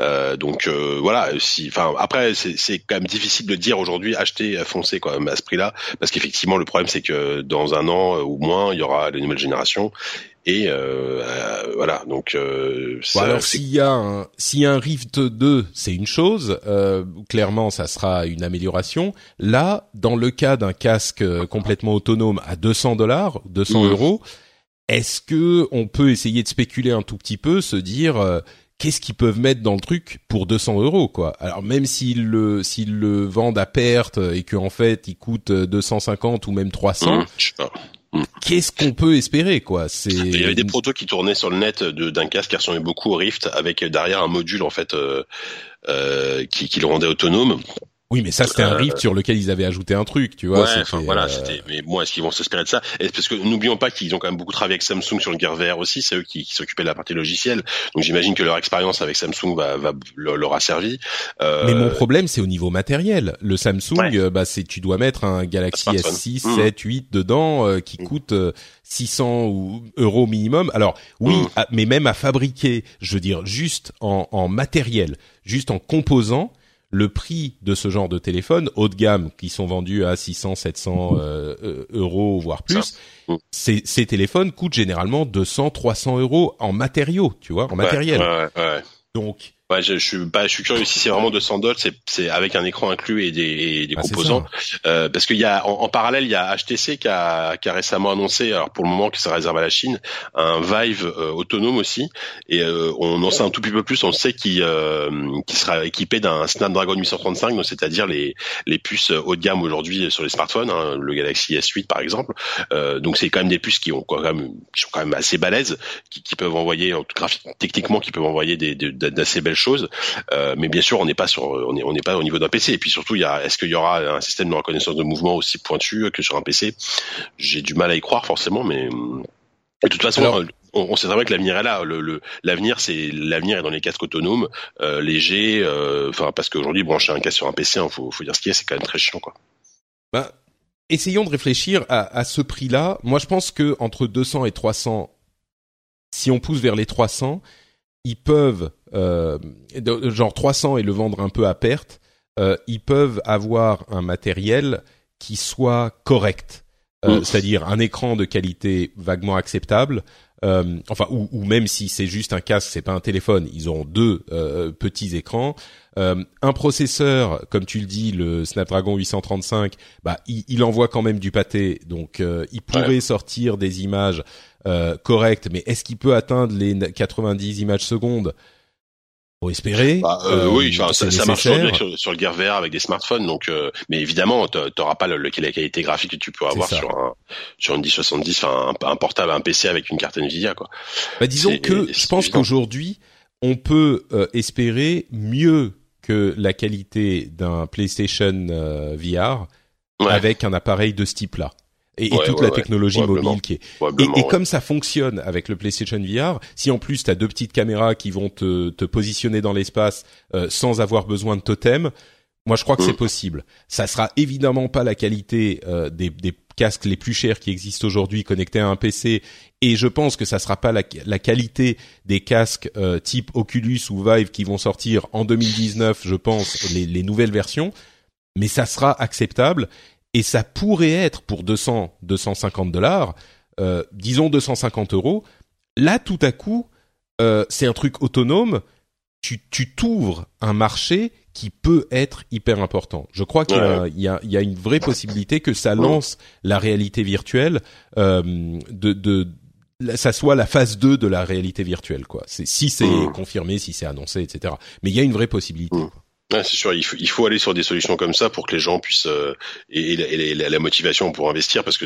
Euh, donc euh, voilà, si, enfin après c'est quand même difficile de dire aujourd'hui acheter, foncer quand même à ce prix-là, parce qu'effectivement le problème c'est que dans un an ou moins il y aura les nouvelles générations et euh, euh, voilà donc euh, bon, alors s'il y a un s'il y a un Rift 2 c'est une chose euh, clairement ça sera une amélioration là dans le cas d'un casque complètement autonome à 200 dollars 200 mmh. euros est-ce que on peut essayer de spéculer un tout petit peu se dire euh, qu'est-ce qu'ils peuvent mettre dans le truc pour 200 euros quoi? Alors même s'ils le s'ils le vendent à perte et qu'en fait il coûte 250 ou même 300 mmh, je sais pas Mm. Qu'est-ce qu'on peut espérer quoi? C'est Il y avait des protos qui tournaient sur le net d'un casque qui ressemblait beaucoup au Rift, avec derrière un module en fait euh, euh, qui le rendait autonome. Oui, mais ça c'était un Euh, rift sur lequel ils avaient ajouté un truc, tu vois. ouais, enfin voilà, euh, c'était. Mais bon, est-ce qu'ils vont s'inspirer de ça? Et parce que n'oublions pas qu'ils ont quand même beaucoup travaillé avec Samsung sur le Gear VR aussi. C'est eux qui, qui s'occupaient de la partie logicielle. Donc j'imagine que leur expérience avec Samsung va, va leur, a servi. Euh, Mais mon problème, c'est au niveau matériel. Le Samsung, Ouais. euh, bah, c'est tu dois mettre un Galaxy Un smartphone. S6, Mm. 7, 8 dedans euh, qui Mm. coûte euh, 600 ou- euros minimum. Alors oui, Mm. à- mais même à fabriquer, je veux dire, juste en, en matériel, juste en composant, le prix de ce genre de téléphone haut de gamme qui sont vendus à 600, 700 euh, euh, euros voire plus. Mm. ces, ces téléphones coûtent généralement 200, 300 euros en matériaux, tu vois, en matériel. Ouais, ouais, ouais. Donc Ouais, je, je suis bah, je suis curieux si c'est vraiment 200 dollars, c'est avec un écran inclus et des, et des bah, c'est composants. Euh, parce qu'il y a en, en parallèle, il y a HTC qui a, qui a récemment annoncé, alors pour le moment que ça réserve à la Chine, un Vive euh, autonome aussi. Et euh, on en sait un tout petit peu plus. On sait qu'il euh, qu'il sera équipé d'un Snapdragon 835, donc c'est-à-dire les les puces haut de gamme aujourd'hui sur les smartphones, hein, le Galaxy S8 par exemple. Euh, donc c'est quand même des puces qui ont quand même qui sont quand même assez balèzes, qui, qui peuvent envoyer en tout graphique, techniquement qui peuvent envoyer des des- d'assez belles Euh, mais bien sûr, on n'est pas sur, on est, on n'est pas au niveau d'un PC. Et puis surtout, il y a, est-ce qu'il y aura un système de reconnaissance de mouvement aussi pointu que sur un PC J'ai du mal à y croire forcément, mais de toute façon. Alors- euh, on, on sait très bien que l'avenir est là. Le, le- l'avenir, c'est l'avenir est dans les casques autonomes, euh, légers. euh, parce qu'aujourd'hui, brancher un casque sur un PC, il faut, faut dire ce qu'il y a, c'est quand même très chiant, quoi. Bah, essayons de réfléchir à, à ce prix-là. Moi, je pense que entre 200 et 300, si on pousse vers les 300, ils peuvent, euh, genre 300 et le vendre un peu à perte, euh, ils peuvent avoir un matériel qui soit correct, Euh, Mm. c'est-à-dire un écran de qualité vaguement acceptable. euh, enfin, ou, ou même si c'est juste un casque, c'est pas un téléphone, ils ont deux euh, petits écrans, euh, un processeur, comme tu le dis, le Snapdragon 835, bah il, il envoie quand même du pâté, donc euh, il pourrait sortir des images euh, correctes, mais est-ce qu'il peut atteindre les 90 images secondes? Faut espérer. Bah, euh, Euh, oui, enfin, ça, ça marche sur, sur le Gear VR avec des smartphones, donc. euh, mais évidemment, t'a- t'auras pas le, le- la qualité graphique que tu peux avoir sur un sur une 1070, enfin un, un portable, un PC avec une carte Nvidia, quoi. Bah, disons que je pense qu'aujourd'hui, on peut euh, espérer mieux que la qualité d'un PlayStation VR Ouais, avec un appareil de ce type-là. Et, et Ouais, toute ouais, la technologie mobile qui est. Et, et comme ça fonctionne avec le PlayStation VR, si en plus tu as deux petites caméras qui vont te, te positionner dans l'espace euh, sans avoir besoin de totem, moi je crois que Mm. c'est possible. Ça sera évidemment pas la qualité euh, des, des casques les plus chers qui existent aujourd'hui connectés à un PC, et je pense que ça sera pas la, la qualité des casques euh, type Oculus ou Vive qui vont sortir en 2019, je pense, les, les nouvelles versions, mais ça sera acceptable et ça pourrait être pour 200, 250 dollars, euh, disons 250 euros. Là, tout à coup, euh, c'est un truc autonome. Tu, tu t'ouvres un marché qui peut être hyper important. Je crois qu'il y, a- il y, a, il y a une vraie possibilité que ça lance la réalité virtuelle, euh, de, de ça soit la phase 2 de la réalité virtuelle, quoi. C'est si c'est Mm. confirmé, si c'est annoncé, etc. Mais il y a une vraie possibilité. Mm. C'est sûr, il faut, il faut aller sur des solutions comme ça pour que les gens puissent euh, et, et la, la motivation pour investir parce que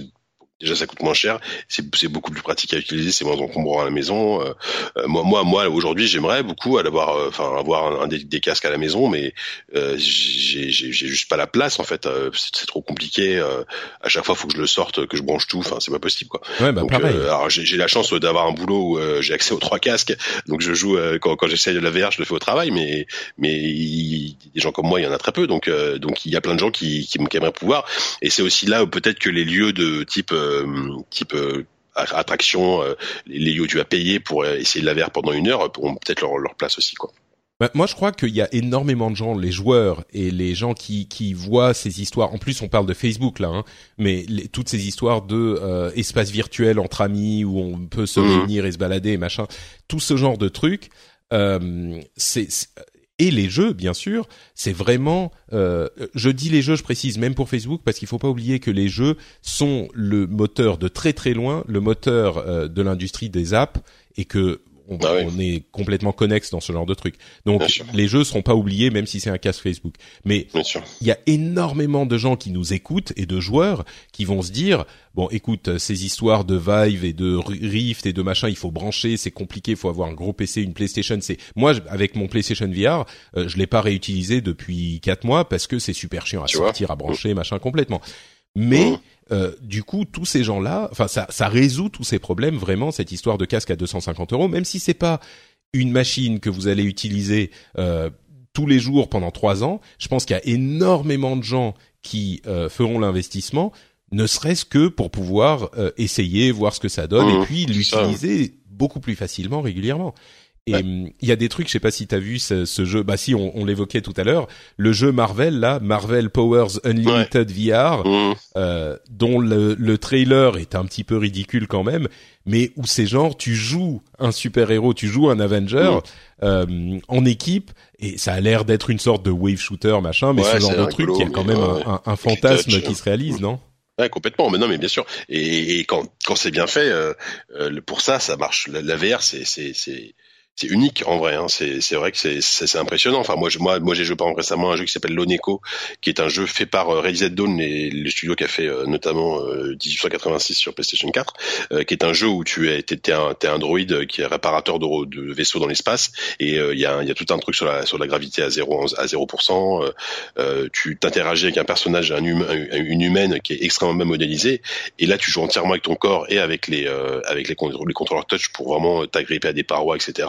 déjà ça coûte moins cher, c'est beaucoup plus pratique à utiliser, c'est moins encombrant à la maison. Euh, euh, moi, moi, moi, aujourd'hui, j'aimerais beaucoup aller avoir, euh, enfin, avoir un, un des, des casques à la maison, mais euh, j'ai juste pas la place en fait. Euh, c'est trop compliqué. euh, à chaque fois, faut que je le sorte, que je branche tout. Enfin, c'est pas possible quoi. Ouais, bah Donc, euh, alors j'ai la chance d'avoir un boulot où euh, j'ai accès aux trois casques, donc je joue euh, quand, quand j'essaie de la VR, je le fais au travail, mais mais il- des gens comme moi, il y en a très peu, donc euh, donc il y a plein de gens qui qui, qui aimeraient pouvoir, et c'est aussi là peut-être que les lieux de type euh, type euh, attraction, euh, les lieux où tu vas payer pour euh, essayer de la pendant une heure, euh, pourront peut-être leur, leur place aussi quoi. Bah, moi, je crois qu'il y a énormément de gens, les joueurs et les gens qui qui voient ces histoires. En plus, on parle de Facebook là, hein, mais les- toutes ces histoires de euh, espace virtuel entre amis où on peut se Mhm. réunir et se balader et machin, tout ce genre de trucs. Euh, c'est- et les jeux, bien sûr, c'est vraiment. euh, je dis les jeux, je précise même pour Facebook parce qu'il faut pas oublier que les jeux sont le moteur de très très loin, le moteur euh, de l'industrie des apps et que on, Ah oui. on est complètement connexe dans ce genre de truc. Donc les jeux seront pas oubliés même si c'est un casque Facebook. Mais il y a énormément de gens qui nous écoutent et de joueurs qui vont se dire bon écoute ces histoires de Vive et de Rift et de machin il faut brancher c'est compliqué il faut avoir un gros PC une PlayStation c'est moi avec mon PlayStation VR euh, je l'ai pas réutilisé depuis quatre mois parce que c'est super chiant à Tu sortir à brancher machin complètement mais Mhm. Euh, du coup, tous ces gens-là, enfin, ça, ça résout tous ces problèmes vraiment cette histoire de casque à 250 euros, même si c'est pas une machine que vous allez utiliser euh, tous les jours pendant trois ans. Je pense qu'il y a énormément de gens qui euh, feront l'investissement, ne serait-ce que pour pouvoir euh, essayer, voir ce que ça donne, et puis c'est ça. l'utiliser beaucoup plus facilement, régulièrement. Et Ouais. hum, il y a des trucs, je sais pas si t'as vu ce, ce jeu. Bah si, on, on l'évoquait tout à l'heure. Le jeu Marvel là, Marvel Powers Unlimited VR, Mmh. euh, dont le, le trailer est un petit peu ridicule quand même, mais où c'est genre tu joues un super héros, tu joues un Avenger Mm. euh, en équipe et ça a l'air d'être une sorte de wave shooter machin, mais Ouais, ce genre de truc, il y a quand même un, un- fantasme qui se réalise, non? Ouais, complètement. Mais non, mais bien sûr. Et, et quand quand c'est bien fait, euh, euh, pour ça, ça marche. La, la VR, c'est c'est c'est c'est unique en vrai. Hein. C'est vrai que c'est impressionnant. Enfin, moi, je, moi, moi, j'ai joué par exemple récemment un jeu qui s'appelle Loneco, qui est un jeu fait par euh, Ready Z Dawn, les- le studio qui a fait euh, notamment euh, 1886 sur PlayStation 4, euh, qui est un jeu où tu es t'es un t'es un droïde qui est réparateur de, de vaisseaux dans l'espace et euh, il y a il y a tout un truc sur la sur la gravité à zéro à 0%. euh, euh, tu t'interagis avec un personnage, humain, une humaine qui est extrêmement bien modélisée, et là tu joues entièrement avec ton corps et avec les euh, avec les, les contrôleurs touch pour vraiment t'agripper à des parois, etc.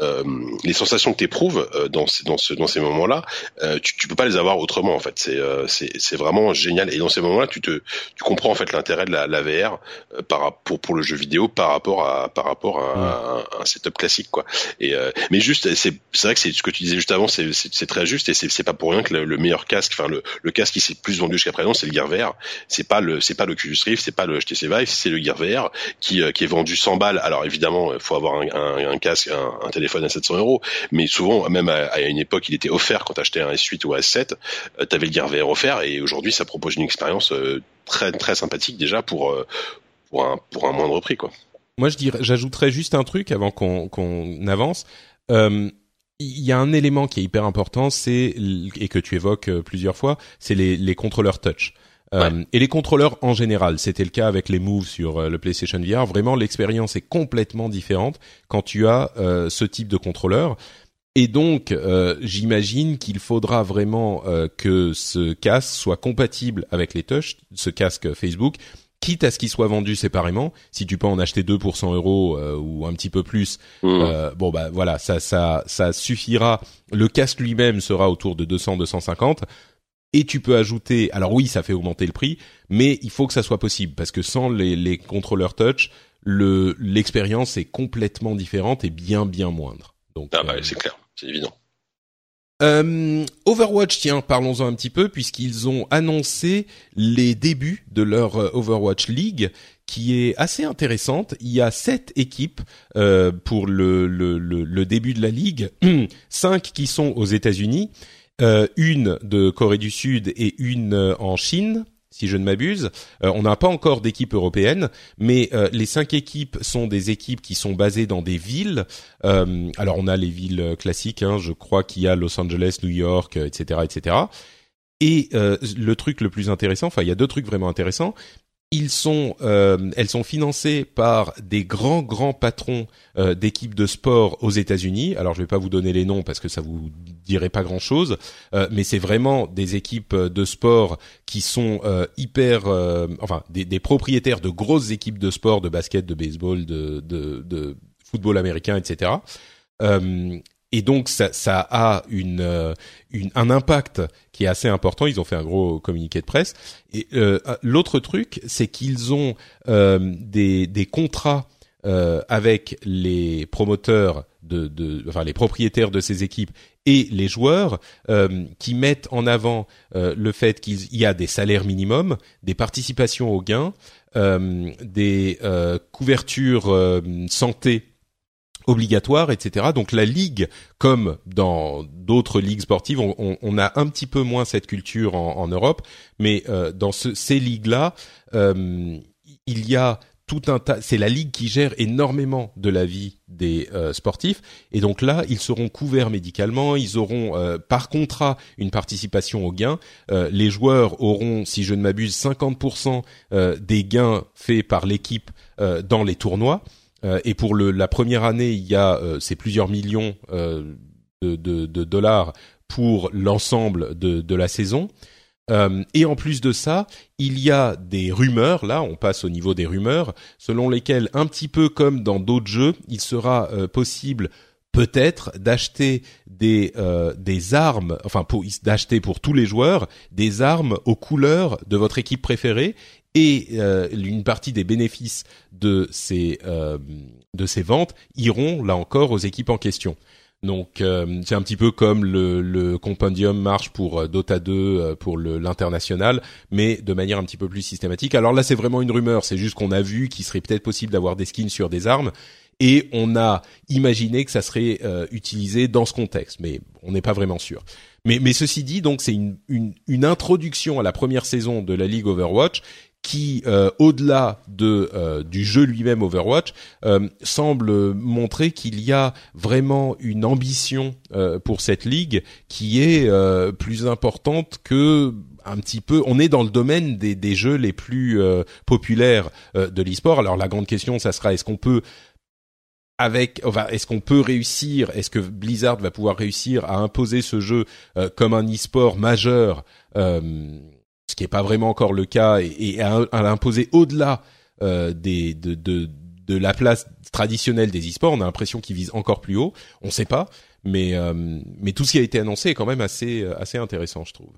Euh, les sensations que tu éprouves dans ces dans ce dans ces moments-là, euh, tu, tu peux pas les avoir autrement en fait. C'est euh, c'est vraiment génial. Et dans ces moments-là, tu te tu comprends en fait l'intérêt de la, la VR euh, par pour pour le jeu vidéo par rapport à par rapport à, un, un setup classique quoi. Et euh, mais juste c'est c'est vrai que c'est ce que tu disais juste avant, c'est très juste et c'est c'est pas pour rien que le, le meilleur casque, enfin le le casque qui s'est plus vendu jusqu'à présent, c'est le Gear VR. C'est pas le c'est pas l'Oculus Rift, c'est pas le HTC Vive, c'est le Gear VR qui euh, qui est vendu 100 balles. Alors évidemment, il faut avoir un, un, un casque, un, un téléphone à 700 euros, mais souvent même à, une époque, il était offert quand t'achetais un S8 ou un S7, euh, t'avais le Gear VR offert et aujourd'hui ça propose une expérience euh, très très sympathique déjà pour euh, pour un pour un moindre prix quoi. Moi, je dirais, j'ajouterais juste un truc avant qu'on qu'on avance. Euh, il y a un élément qui est hyper important, c'est et que tu évoques plusieurs fois, c'est les, les contrôleurs touch. Euh, Et les contrôleurs en général, c'était le cas avec les moves sur euh, le PlayStation VR. Vraiment, l'expérience est complètement différente quand tu as euh, ce type de contrôleur. Et donc, euh, j'imagine qu'il faudra vraiment euh, que ce casque soit compatible avec les touch, ce casque Facebook, quitte à ce qu'il soit vendu séparément. Si tu peux en acheter deux pour 100 euros euh, ou un petit peu plus, Mmh. euh, bon bah voilà, ça ça ça suffira. Le casque lui-même sera autour de 200-250. Et tu peux ajouter, alors oui, ça fait augmenter le prix, mais il faut que ça soit possible parce que sans les, les contrôleurs touch, le l'expérience est complètement différente et bien bien moindre. Donc Ah bah euh, c'est clair, c'est évident. euh, Overwatch, tiens, parlons-en un petit peu puisqu'ils ont annoncé les débuts de leur euh, Overwatch League qui est assez intéressante. Il y a sept équipes euh, pour le, le, le, le début de la ligue, cinq qui sont aux États-Unis, euh, une de Corée du Sud et une euh, en Chine. Si je ne m'abuse, Euh, on n'a pas encore d'équipe européenne, mais euh, les cinq équipes sont des équipes qui sont basées dans des villes. Euh, alors on a les villes euh, classiques, hein, je crois qu'il y a Los Angeles, New York, euh, etc., etc. Et le truc le plus intéressant, enfin il y a deux trucs vraiment intéressants. Ils sont, euh, elles sont financées par des grands grands patrons euh, d'équipes de sport aux États-Unis. Alors je vais pas vous donner les noms parce que ça vous dirait pas grand chose, mais c'est vraiment des équipes de sport qui sont euh, hyper, euh, enfin des, des propriétaires de grosses équipes de sport, de basket, de baseball, de, de, de football américain, etc. Et donc ça, ça a une, euh, une, un impact qui est assez important. Ils ont fait un gros communiqué de presse. Et euh, l'autre truc, c'est qu'ils ont euh, des, des contrats euh, avec les promoteurs de, de, enfin les propriétaires de ces équipes et les joueurs euh, qui mettent en avant euh, le fait qu'il y a des salaires minimums, des participations aux gains, euh, des couvertures santé obligatoires, etc. Donc la ligue, comme dans d'autres ligues sportives, on, on, on, a un petit peu moins cette culture en, en Europe, mais euh, dans ce, ces ligues-là, euh, il y a tout un tas. C'est la ligue qui gère énormément de la vie des euh, sportifs, et donc là, ils seront couverts médicalement. Ils auront euh, par contrat une participation aux gains. Euh, les joueurs auront, si je ne m'abuse, 50% des gains faits par l'équipe dans les tournois. Et pour la première année, il y a c'est plusieurs millions de, de, dollars pour l'ensemble de, la saison. Euh, et en plus de ça, il y a des rumeurs, là on passe au niveau des rumeurs, selon lesquelles, un petit peu comme dans d'autres jeux, il sera euh, possible peut-être d'acheter des euh, des armes, enfin d'acheter pour tous les joueurs des armes aux couleurs de votre équipe préférée et une partie des bénéfices de ces de ces ventes iront là encore aux équipes en question. Donc euh, c'est un petit peu comme le, le compendium marche pour euh, Dota 2 euh, pour l'international, mais de manière un petit peu plus systématique. Alors là c'est vraiment une rumeur, c'est juste qu'on a vu qu'il serait peut-être possible d'avoir des skins sur des armes et on a imaginé que ça serait utilisé dans ce contexte, mais on n'est pas vraiment sûr. Mais, mais ceci dit, donc c'est une, une, une, introduction à la première saison de la Ligue Overwatch qui, euh, au-delà de euh, du jeu lui-même Overwatch, euh, semble montrer qu'il y a vraiment une ambition pour cette ligue qui est plus importante que un petit peu. On est dans le domaine des, des jeux les plus populaires de l'e-sport. Alors la grande question, ça sera est-ce qu'on peut avec, enfin, est-ce qu'on peut réussir Est-ce que Blizzard va pouvoir réussir à imposer ce jeu comme un e-sport majeur ce qui n'est pas vraiment encore le cas, et, à, l'imposer au-delà euh, des de, de, de la place traditionnelle des e-sports. On a l'impression qu'ils visent encore plus haut. On ne sait pas, mais euh, mais tout ce qui a été annoncé est quand même assez euh, assez intéressant, je trouve.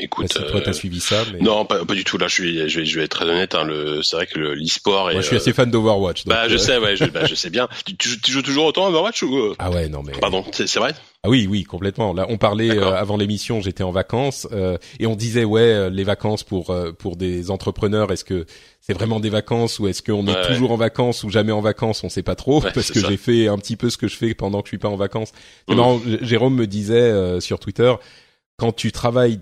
Écoute, bah, toi, t'as suivi ça mais... Non, pas, pas, du tout. Là, je suis, je vais, je vais être très honnête. Hein, le, c'est vrai que l'e-sport. Moi, je suis assez fan d'Overwatch. Bah, je sais, ouais, je, bah, je sais bien. Tu, tu, joues toujours autant à Overwatch ou Ah ouais, non mais. Pardon, c'est, c'est vrai. Ah oui, oui, complètement. Là, on parlait euh, avant l'émission, j'étais en vacances euh, et on disait ouais, euh, les vacances pour pour des entrepreneurs, est-ce que c'est vraiment des vacances ou est-ce qu'on est toujours en vacances ou jamais en vacances? On sait pas trop parce que j'ai fait un petit peu ce que je fais pendant que je suis pas en vacances. Mmh. Jérôme me disait sur Twitter quand tu travailles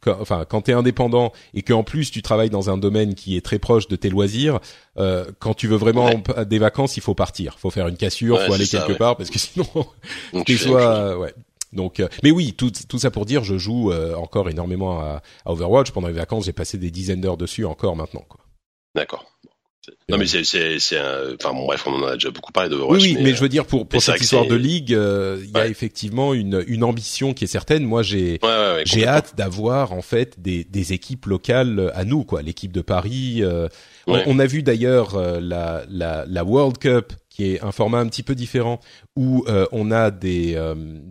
quand, enfin quand tu es indépendant et que en plus tu travailles dans un domaine qui est très proche de tes loisirs, euh, quand tu veux vraiment des vacances, il faut partir, faut faire une cassure, faut aller quelque part parce que sinon tu sois ouais. Donc, euh, mais oui, tout, tout ça pour dire, je joue euh, encore énormément à, à, Overwatch. Pendant les vacances, j'ai passé des dizaines d'heures dessus encore maintenant. D'accord. Non mais c'est c'est enfin bon, bref on en a déjà beaucoup parlé de Oui, oui mais, je veux dire pour pour cette histoire de ligue euh, il y a effectivement une une ambition qui est certaine. Moi j'ai j'ai hâte d'avoir en fait des des équipes locales à nous quoi, l'équipe de Paris euh, on, a vu d'ailleurs euh, la la la World Cup qui est un format un petit peu différent où on a des,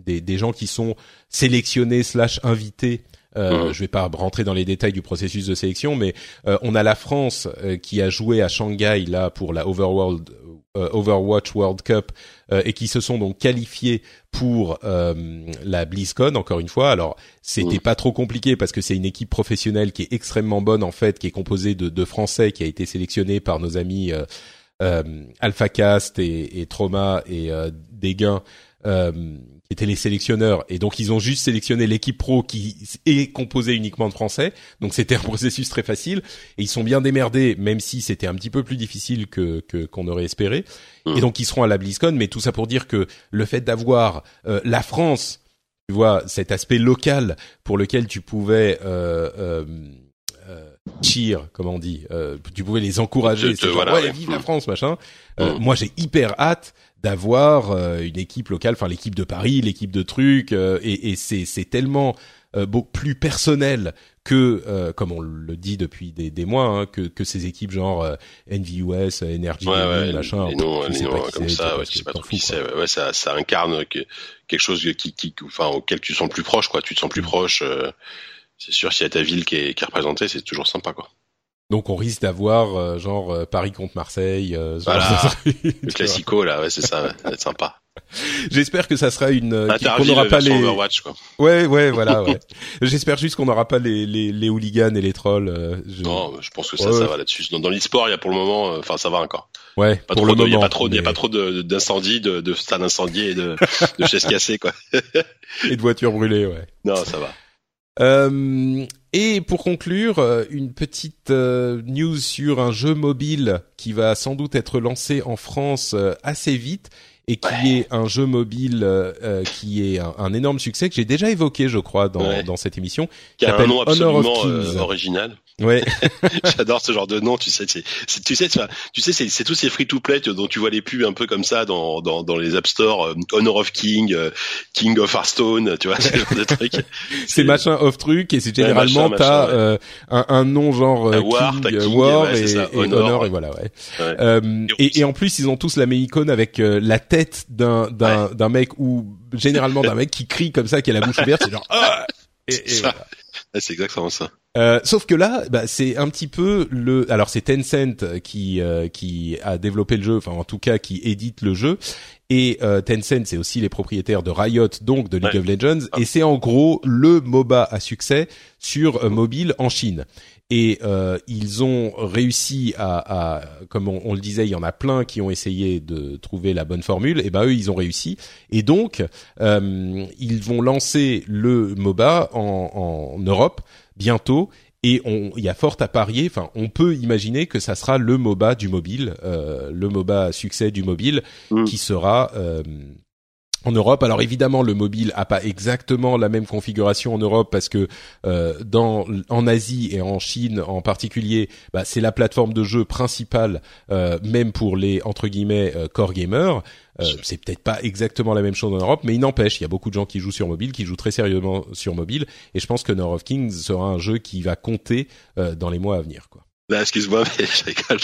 des des gens qui sont sélectionnés slash invités euh, mmh. Je vais pas rentrer dans les détails du processus de sélection, mais euh, on a la France euh, qui a joué à Shanghai là pour la Overworld, euh, Overwatch World Cup et qui se sont donc qualifiés pour la BlizzCon encore une fois. Alors c'était mmh. pas trop compliqué parce que c'est une équipe professionnelle qui est extrêmement bonne en fait, qui est composée de, de Français, qui a été sélectionnée par nos amis AlphaCast et, et Trauma et Dégain qui étaient les sélectionneurs. Et donc ils ont juste sélectionné l'équipe pro qui est composée uniquement de Français. Donc c'était un processus très facile. Et ils sont bien démerdés même si c'était un petit peu plus difficile que qu'on aurait espéré. Et donc ils seront à la BlizzCon mais tout ça pour dire que le fait d'avoir euh, la France tu vois cet aspect local pour lequel tu pouvais euh, euh, euh cheer, comme on dit, euh, tu pouvais les encourager, c'est genre, ouais, vive la France, machin. Euh, Moi, j'ai hyper hâte d'avoir euh, une équipe locale, enfin l'équipe de Paris, l'équipe de trucs, euh, et, et c'est c'est tellement euh, beaucoup plus personnel que, comme on le dit depuis des, des mois, hein, que, que ces équipes genre NVUS, Energy, machin, non, pas comme ça, ouais, pas trop qui c'est, ouais, ça, ça incarne quelque chose qui, qui, enfin, auquel tu te sens plus proche, quoi. Tu te sens plus mm. proche. c'est sûr, s'il y a ta ville qui est, qui est représentée, c'est toujours sympa, quoi. Donc on risque d'avoir euh, genre euh, Paris contre Marseille. Euh, voilà. le classico là, ouais, c'est ça, va être sympa. J'espère que ça sera une ah, qu'on n'aura pas les Overwatch, quoi. Ouais, ouais, voilà, ouais. J'espère juste qu'on n'aura pas les, les les hooligans et les trolls. Je... Non, je pense que ça ça va là-dessus. Dans, dans l'e-sport, il y a pour le moment enfin ça va encore. Ouais, pas pour trop le moment. Il y a pas trop, il y a pas trop d'incendies, de, de, de stades incendiés et de, de chaises cassées, quoi. et de voitures brûlées, ouais. Non, ça va. Euh, et pour conclure, euh, une petite euh, news sur un jeu mobile qui va sans doute être lancé en France euh, assez vite et qui est un jeu mobile qui est un, un, énorme succès que j'ai déjà évoqué, je crois, dans, Ouais. dans cette émission. Qui a un nom absolument original. Ouais, J'adore ce genre de nom, tu sais, c'est, tu sais, tu, sais, c'est, tous ces free-to-play tu- dont tu vois les pubs un peu comme ça dans, dans, dans les App Store, euh, Honor of King, euh, King of Hearthstone, tu vois, ce genre de trucs. c'est machin off truc et c'est Ouais, généralement machin, t'as ouais. euh, un, un nom genre euh, War, King, t'as euh, King, War ouais, et, ça, et Honor, Honor ouais. et voilà ouais. Ouais. Euh, et, et en plus ils ont tous la même icône avec euh, la tête d'un d'un d'un mec ou généralement d'un mec qui crie comme ça qui a la bouche ouverte c'est genre ah et, et voilà. C'est exactement ça. Euh, sauf que là, bah, c'est un petit peu le. Alors c'est Tencent qui euh, qui a développé le jeu, enfin en tout cas qui édite le jeu. Et euh, Tencent, c'est aussi les propriétaires de Riot, donc de League Ouais. of Legends. Ah. Et c'est en gros le MOBA à succès sur euh, mobile en Chine. Et euh, ils ont réussi à, à comme on, on le disait, il y en a plein qui ont essayé de trouver la bonne formule. Et ben eux, ils ont réussi. Et donc, euh, ils vont lancer le MOBA en, en Europe bientôt. Et il y a fort à parier. Enfin, on peut imaginer que ça sera le MOBA du mobile, euh, le MOBA succès du mobile, Mm. qui sera euh, en Europe. Alors évidemment, le mobile a pas exactement la même configuration en Europe parce que euh, dans en Asie et en Chine en particulier, bah, c'est la plateforme de jeu principale, euh, même pour les entre guillemets euh, core gamers. Euh, c'est peut-être pas exactement la même chose en Europe, mais il n'empêche, il y a beaucoup de gens qui jouent sur mobile, qui jouent très sérieusement sur mobile, et je pense que Honor of Kings sera un jeu qui va compter euh, dans les mois à venir. Quoi. Là, excuse-moi, mais je rigole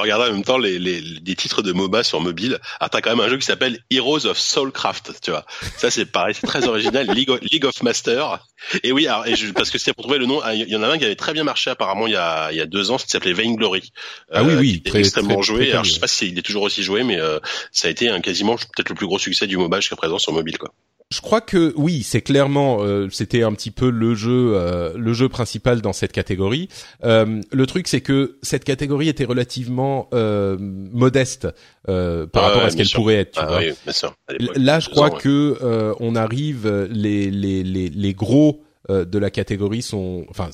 regardais en même temps les, les, les titres de MOBA sur mobile. Ah, t'as quand même un jeu qui s'appelle Heroes of Soulcraft, tu vois. Ça, c'est pareil, c'est très original. League of, League of Master. Et oui, alors, et je, parce que c'est pour trouver le nom, ah, il y en a un qui avait très bien marché apparemment il y a, il y a deux ans, qui s'appelait Vainglory. Ah oui, oui, très- extrêmement très- joué. très alors, je sais pas s'il est toujours aussi joué, mais euh, ça a été un quasiment peut-être le plus gros succès du MOBA jusqu'à présent sur mobile, quoi. Je crois que oui, c'est clairement euh, c'était un petit peu le jeu euh, le jeu principal dans cette catégorie. Euh, le truc c'est que cette catégorie était relativement euh, modeste euh, par rapport ouais, à ce qu'elle pourrait être. Tu Ah vois. oui, bien sûr. Là, je crois ans, ouais. que euh, on arrive les les les les gros euh, de la catégorie sont enfin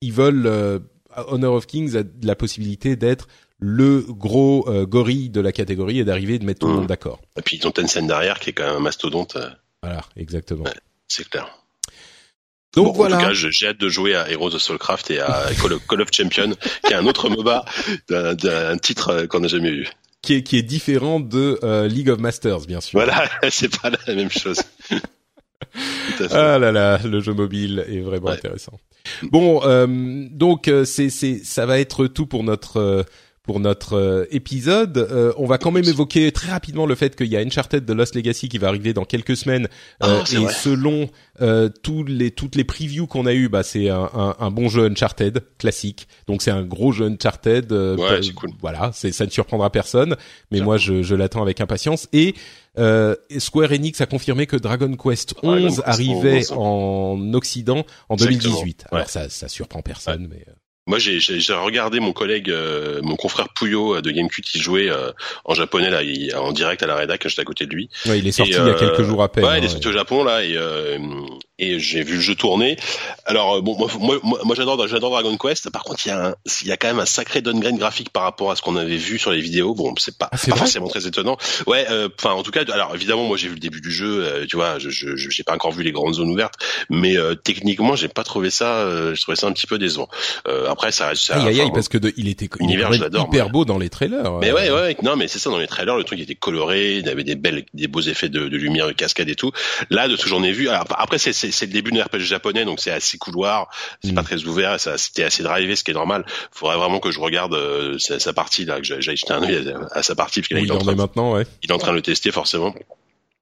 ils veulent euh, Honor of Kings a la possibilité d'être le gros euh, gorille de la catégorie et d'arriver et de mettre tout le Mhm. monde d'accord. Et puis ils ont Tencent derrière qui est quand même un mastodonte, euh, Voilà, exactement. c'est clair. Donc Bon, voilà. En tout cas, j'ai hâte de jouer à Heroes of Soulcraft et à Call of, Call of Champion, qui est un autre MOBA d'un- titre euh, qu'on n'a jamais vu. qui est, qui est différent de euh, League of Masters, bien sûr. Voilà, c'est pas la même chose. Ah là là, le jeu mobile est vraiment Ouais. intéressant. Bon, euh, donc c'est c'est ça va être tout pour notre pour notre euh, épisode. Euh, on va quand même évoquer très rapidement le fait qu'il y a Uncharted de Lost Legacy qui va arriver dans quelques semaines. Euh, Ah, c'est et vrai. selon euh, tous les toutes les previews qu'on a eu, bah c'est un, un, un bon jeu Uncharted classique. Donc c'est un gros jeu Uncharted. euh, Ouais, c'est cool. Voilà, ça ne surprendra personne. Mais moi je, je l'attends avec impatience et euh, Square Enix a confirmé que Dragon Quest Dragon 11 Quest arrivait 11. en Occident en Exactement. 2018. Ouais. Alors ça, ça surprend personne, mais euh, Moi, j'ai j'ai- j'ai regardé mon collègue, euh, mon confrère Puyo euh, de GameCube qui jouait euh, en japonais là, il- en direct à la rédac, j'étais à côté de lui. ouais, il est sorti Et, il y a euh, quelques jours à peine. Ouais, il est hein, sorti au Japon là et euh, et j'ai vu le jeu tourner. Alors euh, bon, moi moi, moi, j'adore j'adore Dragon Quest. Par contre, il y a un, il y a quand même un sacré downgrade graphique par rapport à ce qu'on avait vu sur les vidéos. Bon, c'est pas, Ah, pas forcément très étonnant. Ouais, euh, enfin en tout cas, alors évidemment, moi j'ai vu le début du jeu. euh, tu vois, je je j'ai pas encore vu les grandes zones ouvertes, mais euh, techniquement, j'ai pas trouvé ça. Euh, je trouvais ça un petit peu décevant. Euh, après, ça reste. ça- Aïe aïe aïe, parce que de, il était Univers, je l'adore, hyper moi. beau dans les trailers. mais ouais, ouais, non, mais c'est ça dans les trailers, le truc était coloré, il avait des belles, des beaux effets de, de lumière, de cascade et tout. Là, de ce que j'en ai vu, alors, après c'est c'est le début d'un RPG japonais, donc c'est assez couloir, c'est Mm. pas très ouvert, c'était assez drivé, ce qui est normal. Faudrait vraiment que je regarde euh, sa, sa partie là, que j'aille jeter un œil à, à sa partie, parce qu'il est, en train, est maintenant, ouais. il est en train de le tester forcément.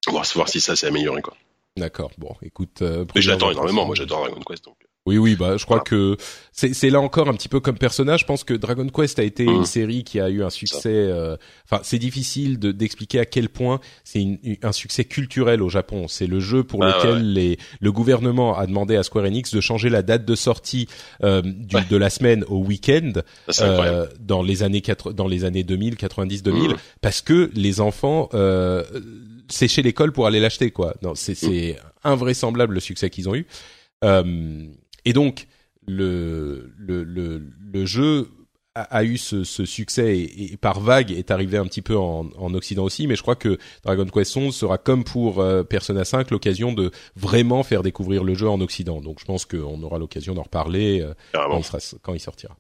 Voir, voir si ça s'est amélioré quoi. D'accord. Bon, écoute. euh, Mais prudence, énormément, moi j'adore Dragon Quest. Donc. Oui, oui, bah, je crois Voilà. que c'est, là encore un petit peu comme personnage. Je pense que Dragon Quest a été une série qui a eu un succès. euh, Enfin, c'est difficile de, d'expliquer à quel point c'est un succès culturel au Japon. C'est le jeu pour Ah, lequel ouais, les, le gouvernement a demandé à Square Enix de changer la date de sortie euh, du, Ouais. de la semaine au week-end euh, dans les années quatre- dans les années 2000, 90, 2000, Mhm. parce que les enfants euh, séchaient l'école pour aller l'acheter quoi. Non, c'est, c'est invraisemblable le succès qu'ils ont eu. Et donc le, le, le, le jeu a, eu ce, ce succès et, par vague est arrivé un petit peu en, en, Occident aussi, mais je crois que Dragon Quest 11 sera comme pour euh, Persona 5 l'occasion de vraiment faire découvrir le jeu en Occident. Donc je pense qu'on aura l'occasion d'en reparler euh, quand, il sera, quand il sortira.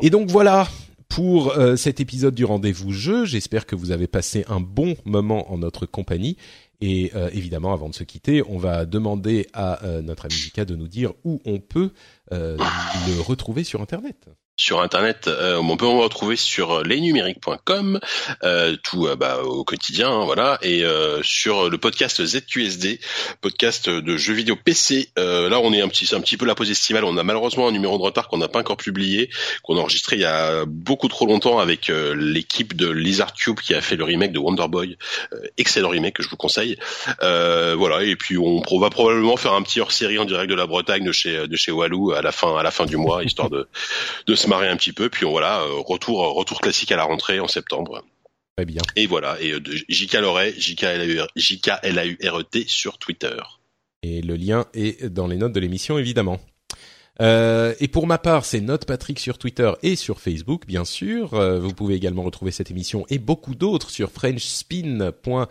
Et donc voilà pour euh, cet épisode du rendez-vous jeu. J'espère que vous avez passé un bon moment en notre compagnie. Et évidemment, avant de se quitter, on va demander à notre ami Mika de nous dire où on peut le retrouver sur Internet sur internet. Euh, on peut me retrouver sur lesnumériques.com, euh, tout euh, bah, au quotidien, hein, voilà, et euh, sur le podcast ZQSD, podcast de jeux vidéo PC. là, on est un petit, un petit peu la pause estivale. On a malheureusement un numéro de retard qu'on n'a pas encore publié, qu'on a enregistré il y a beaucoup trop longtemps avec l'équipe de Lizard Cube qui a fait le remake de Wonder Boy, excellent remake que je vous conseille. voilà, et puis on, on, va probablement faire un petit hors-série en direct de la Bretagne de chez de chez Walou à la fin à la fin du mois, histoire de de se marrer un petit peu, puis voilà, euh, retour retour classique à la rentrée en septembre. Très bien. Et voilà, et euh, JK Loret, J-K-L-A-U-R-E-T sur Twitter. Et le lien est dans les notes de l'émission, évidemment. Euh, et pour ma part, c'est Note Patrick sur Twitter et sur Facebook, bien sûr. vous pouvez également retrouver cette émission et beaucoup d'autres sur frenchspin.fr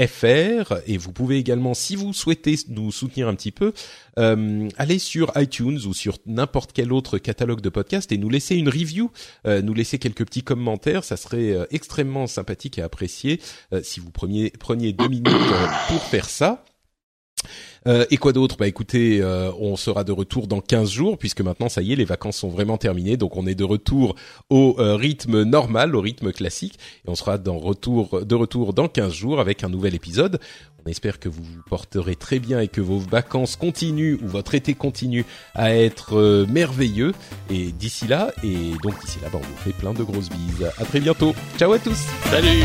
fr et vous pouvez également si vous souhaitez nous soutenir un petit peu euh, aller sur iTunes ou sur n'importe quel autre catalogue de podcast et nous laisser une review euh, nous laisser quelques petits commentaires. Ça serait euh, extrêmement sympathique et apprécié euh, si vous preniez preniez deux minutes pour faire ça euh, et quoi d'autre? Bah écoutez, euh, on sera de retour dans 15 jours puisque maintenant ça y est, les vacances sont vraiment terminées, donc on est de retour au euh, rythme normal, au rythme classique, et on sera dans retour, de retour dans 15 jours avec un nouvel épisode. On espère que vous vous porterez très bien et que vos vacances continuent ou votre été continue à être merveilleux. Et d'ici là, et donc d'ici là, bah, on vous fait plein de grosses bises. À très bientôt. Ciao à tous. Salut.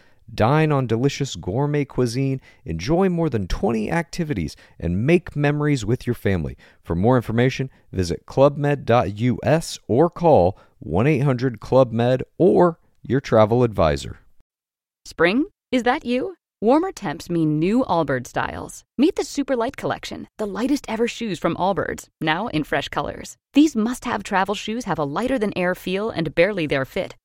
Dine on delicious gourmet cuisine, enjoy more than 20 activities, and make memories with your family. For more information, visit clubmed.us or call 1 800 Club Med or your travel advisor. Spring? Is that you? Warmer temps mean new Allbirds styles. Meet the Super Light Collection, the lightest ever shoes from Allbirds, now in fresh colors. These must have travel shoes have a lighter than air feel and barely their fit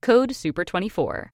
Code SUPER24.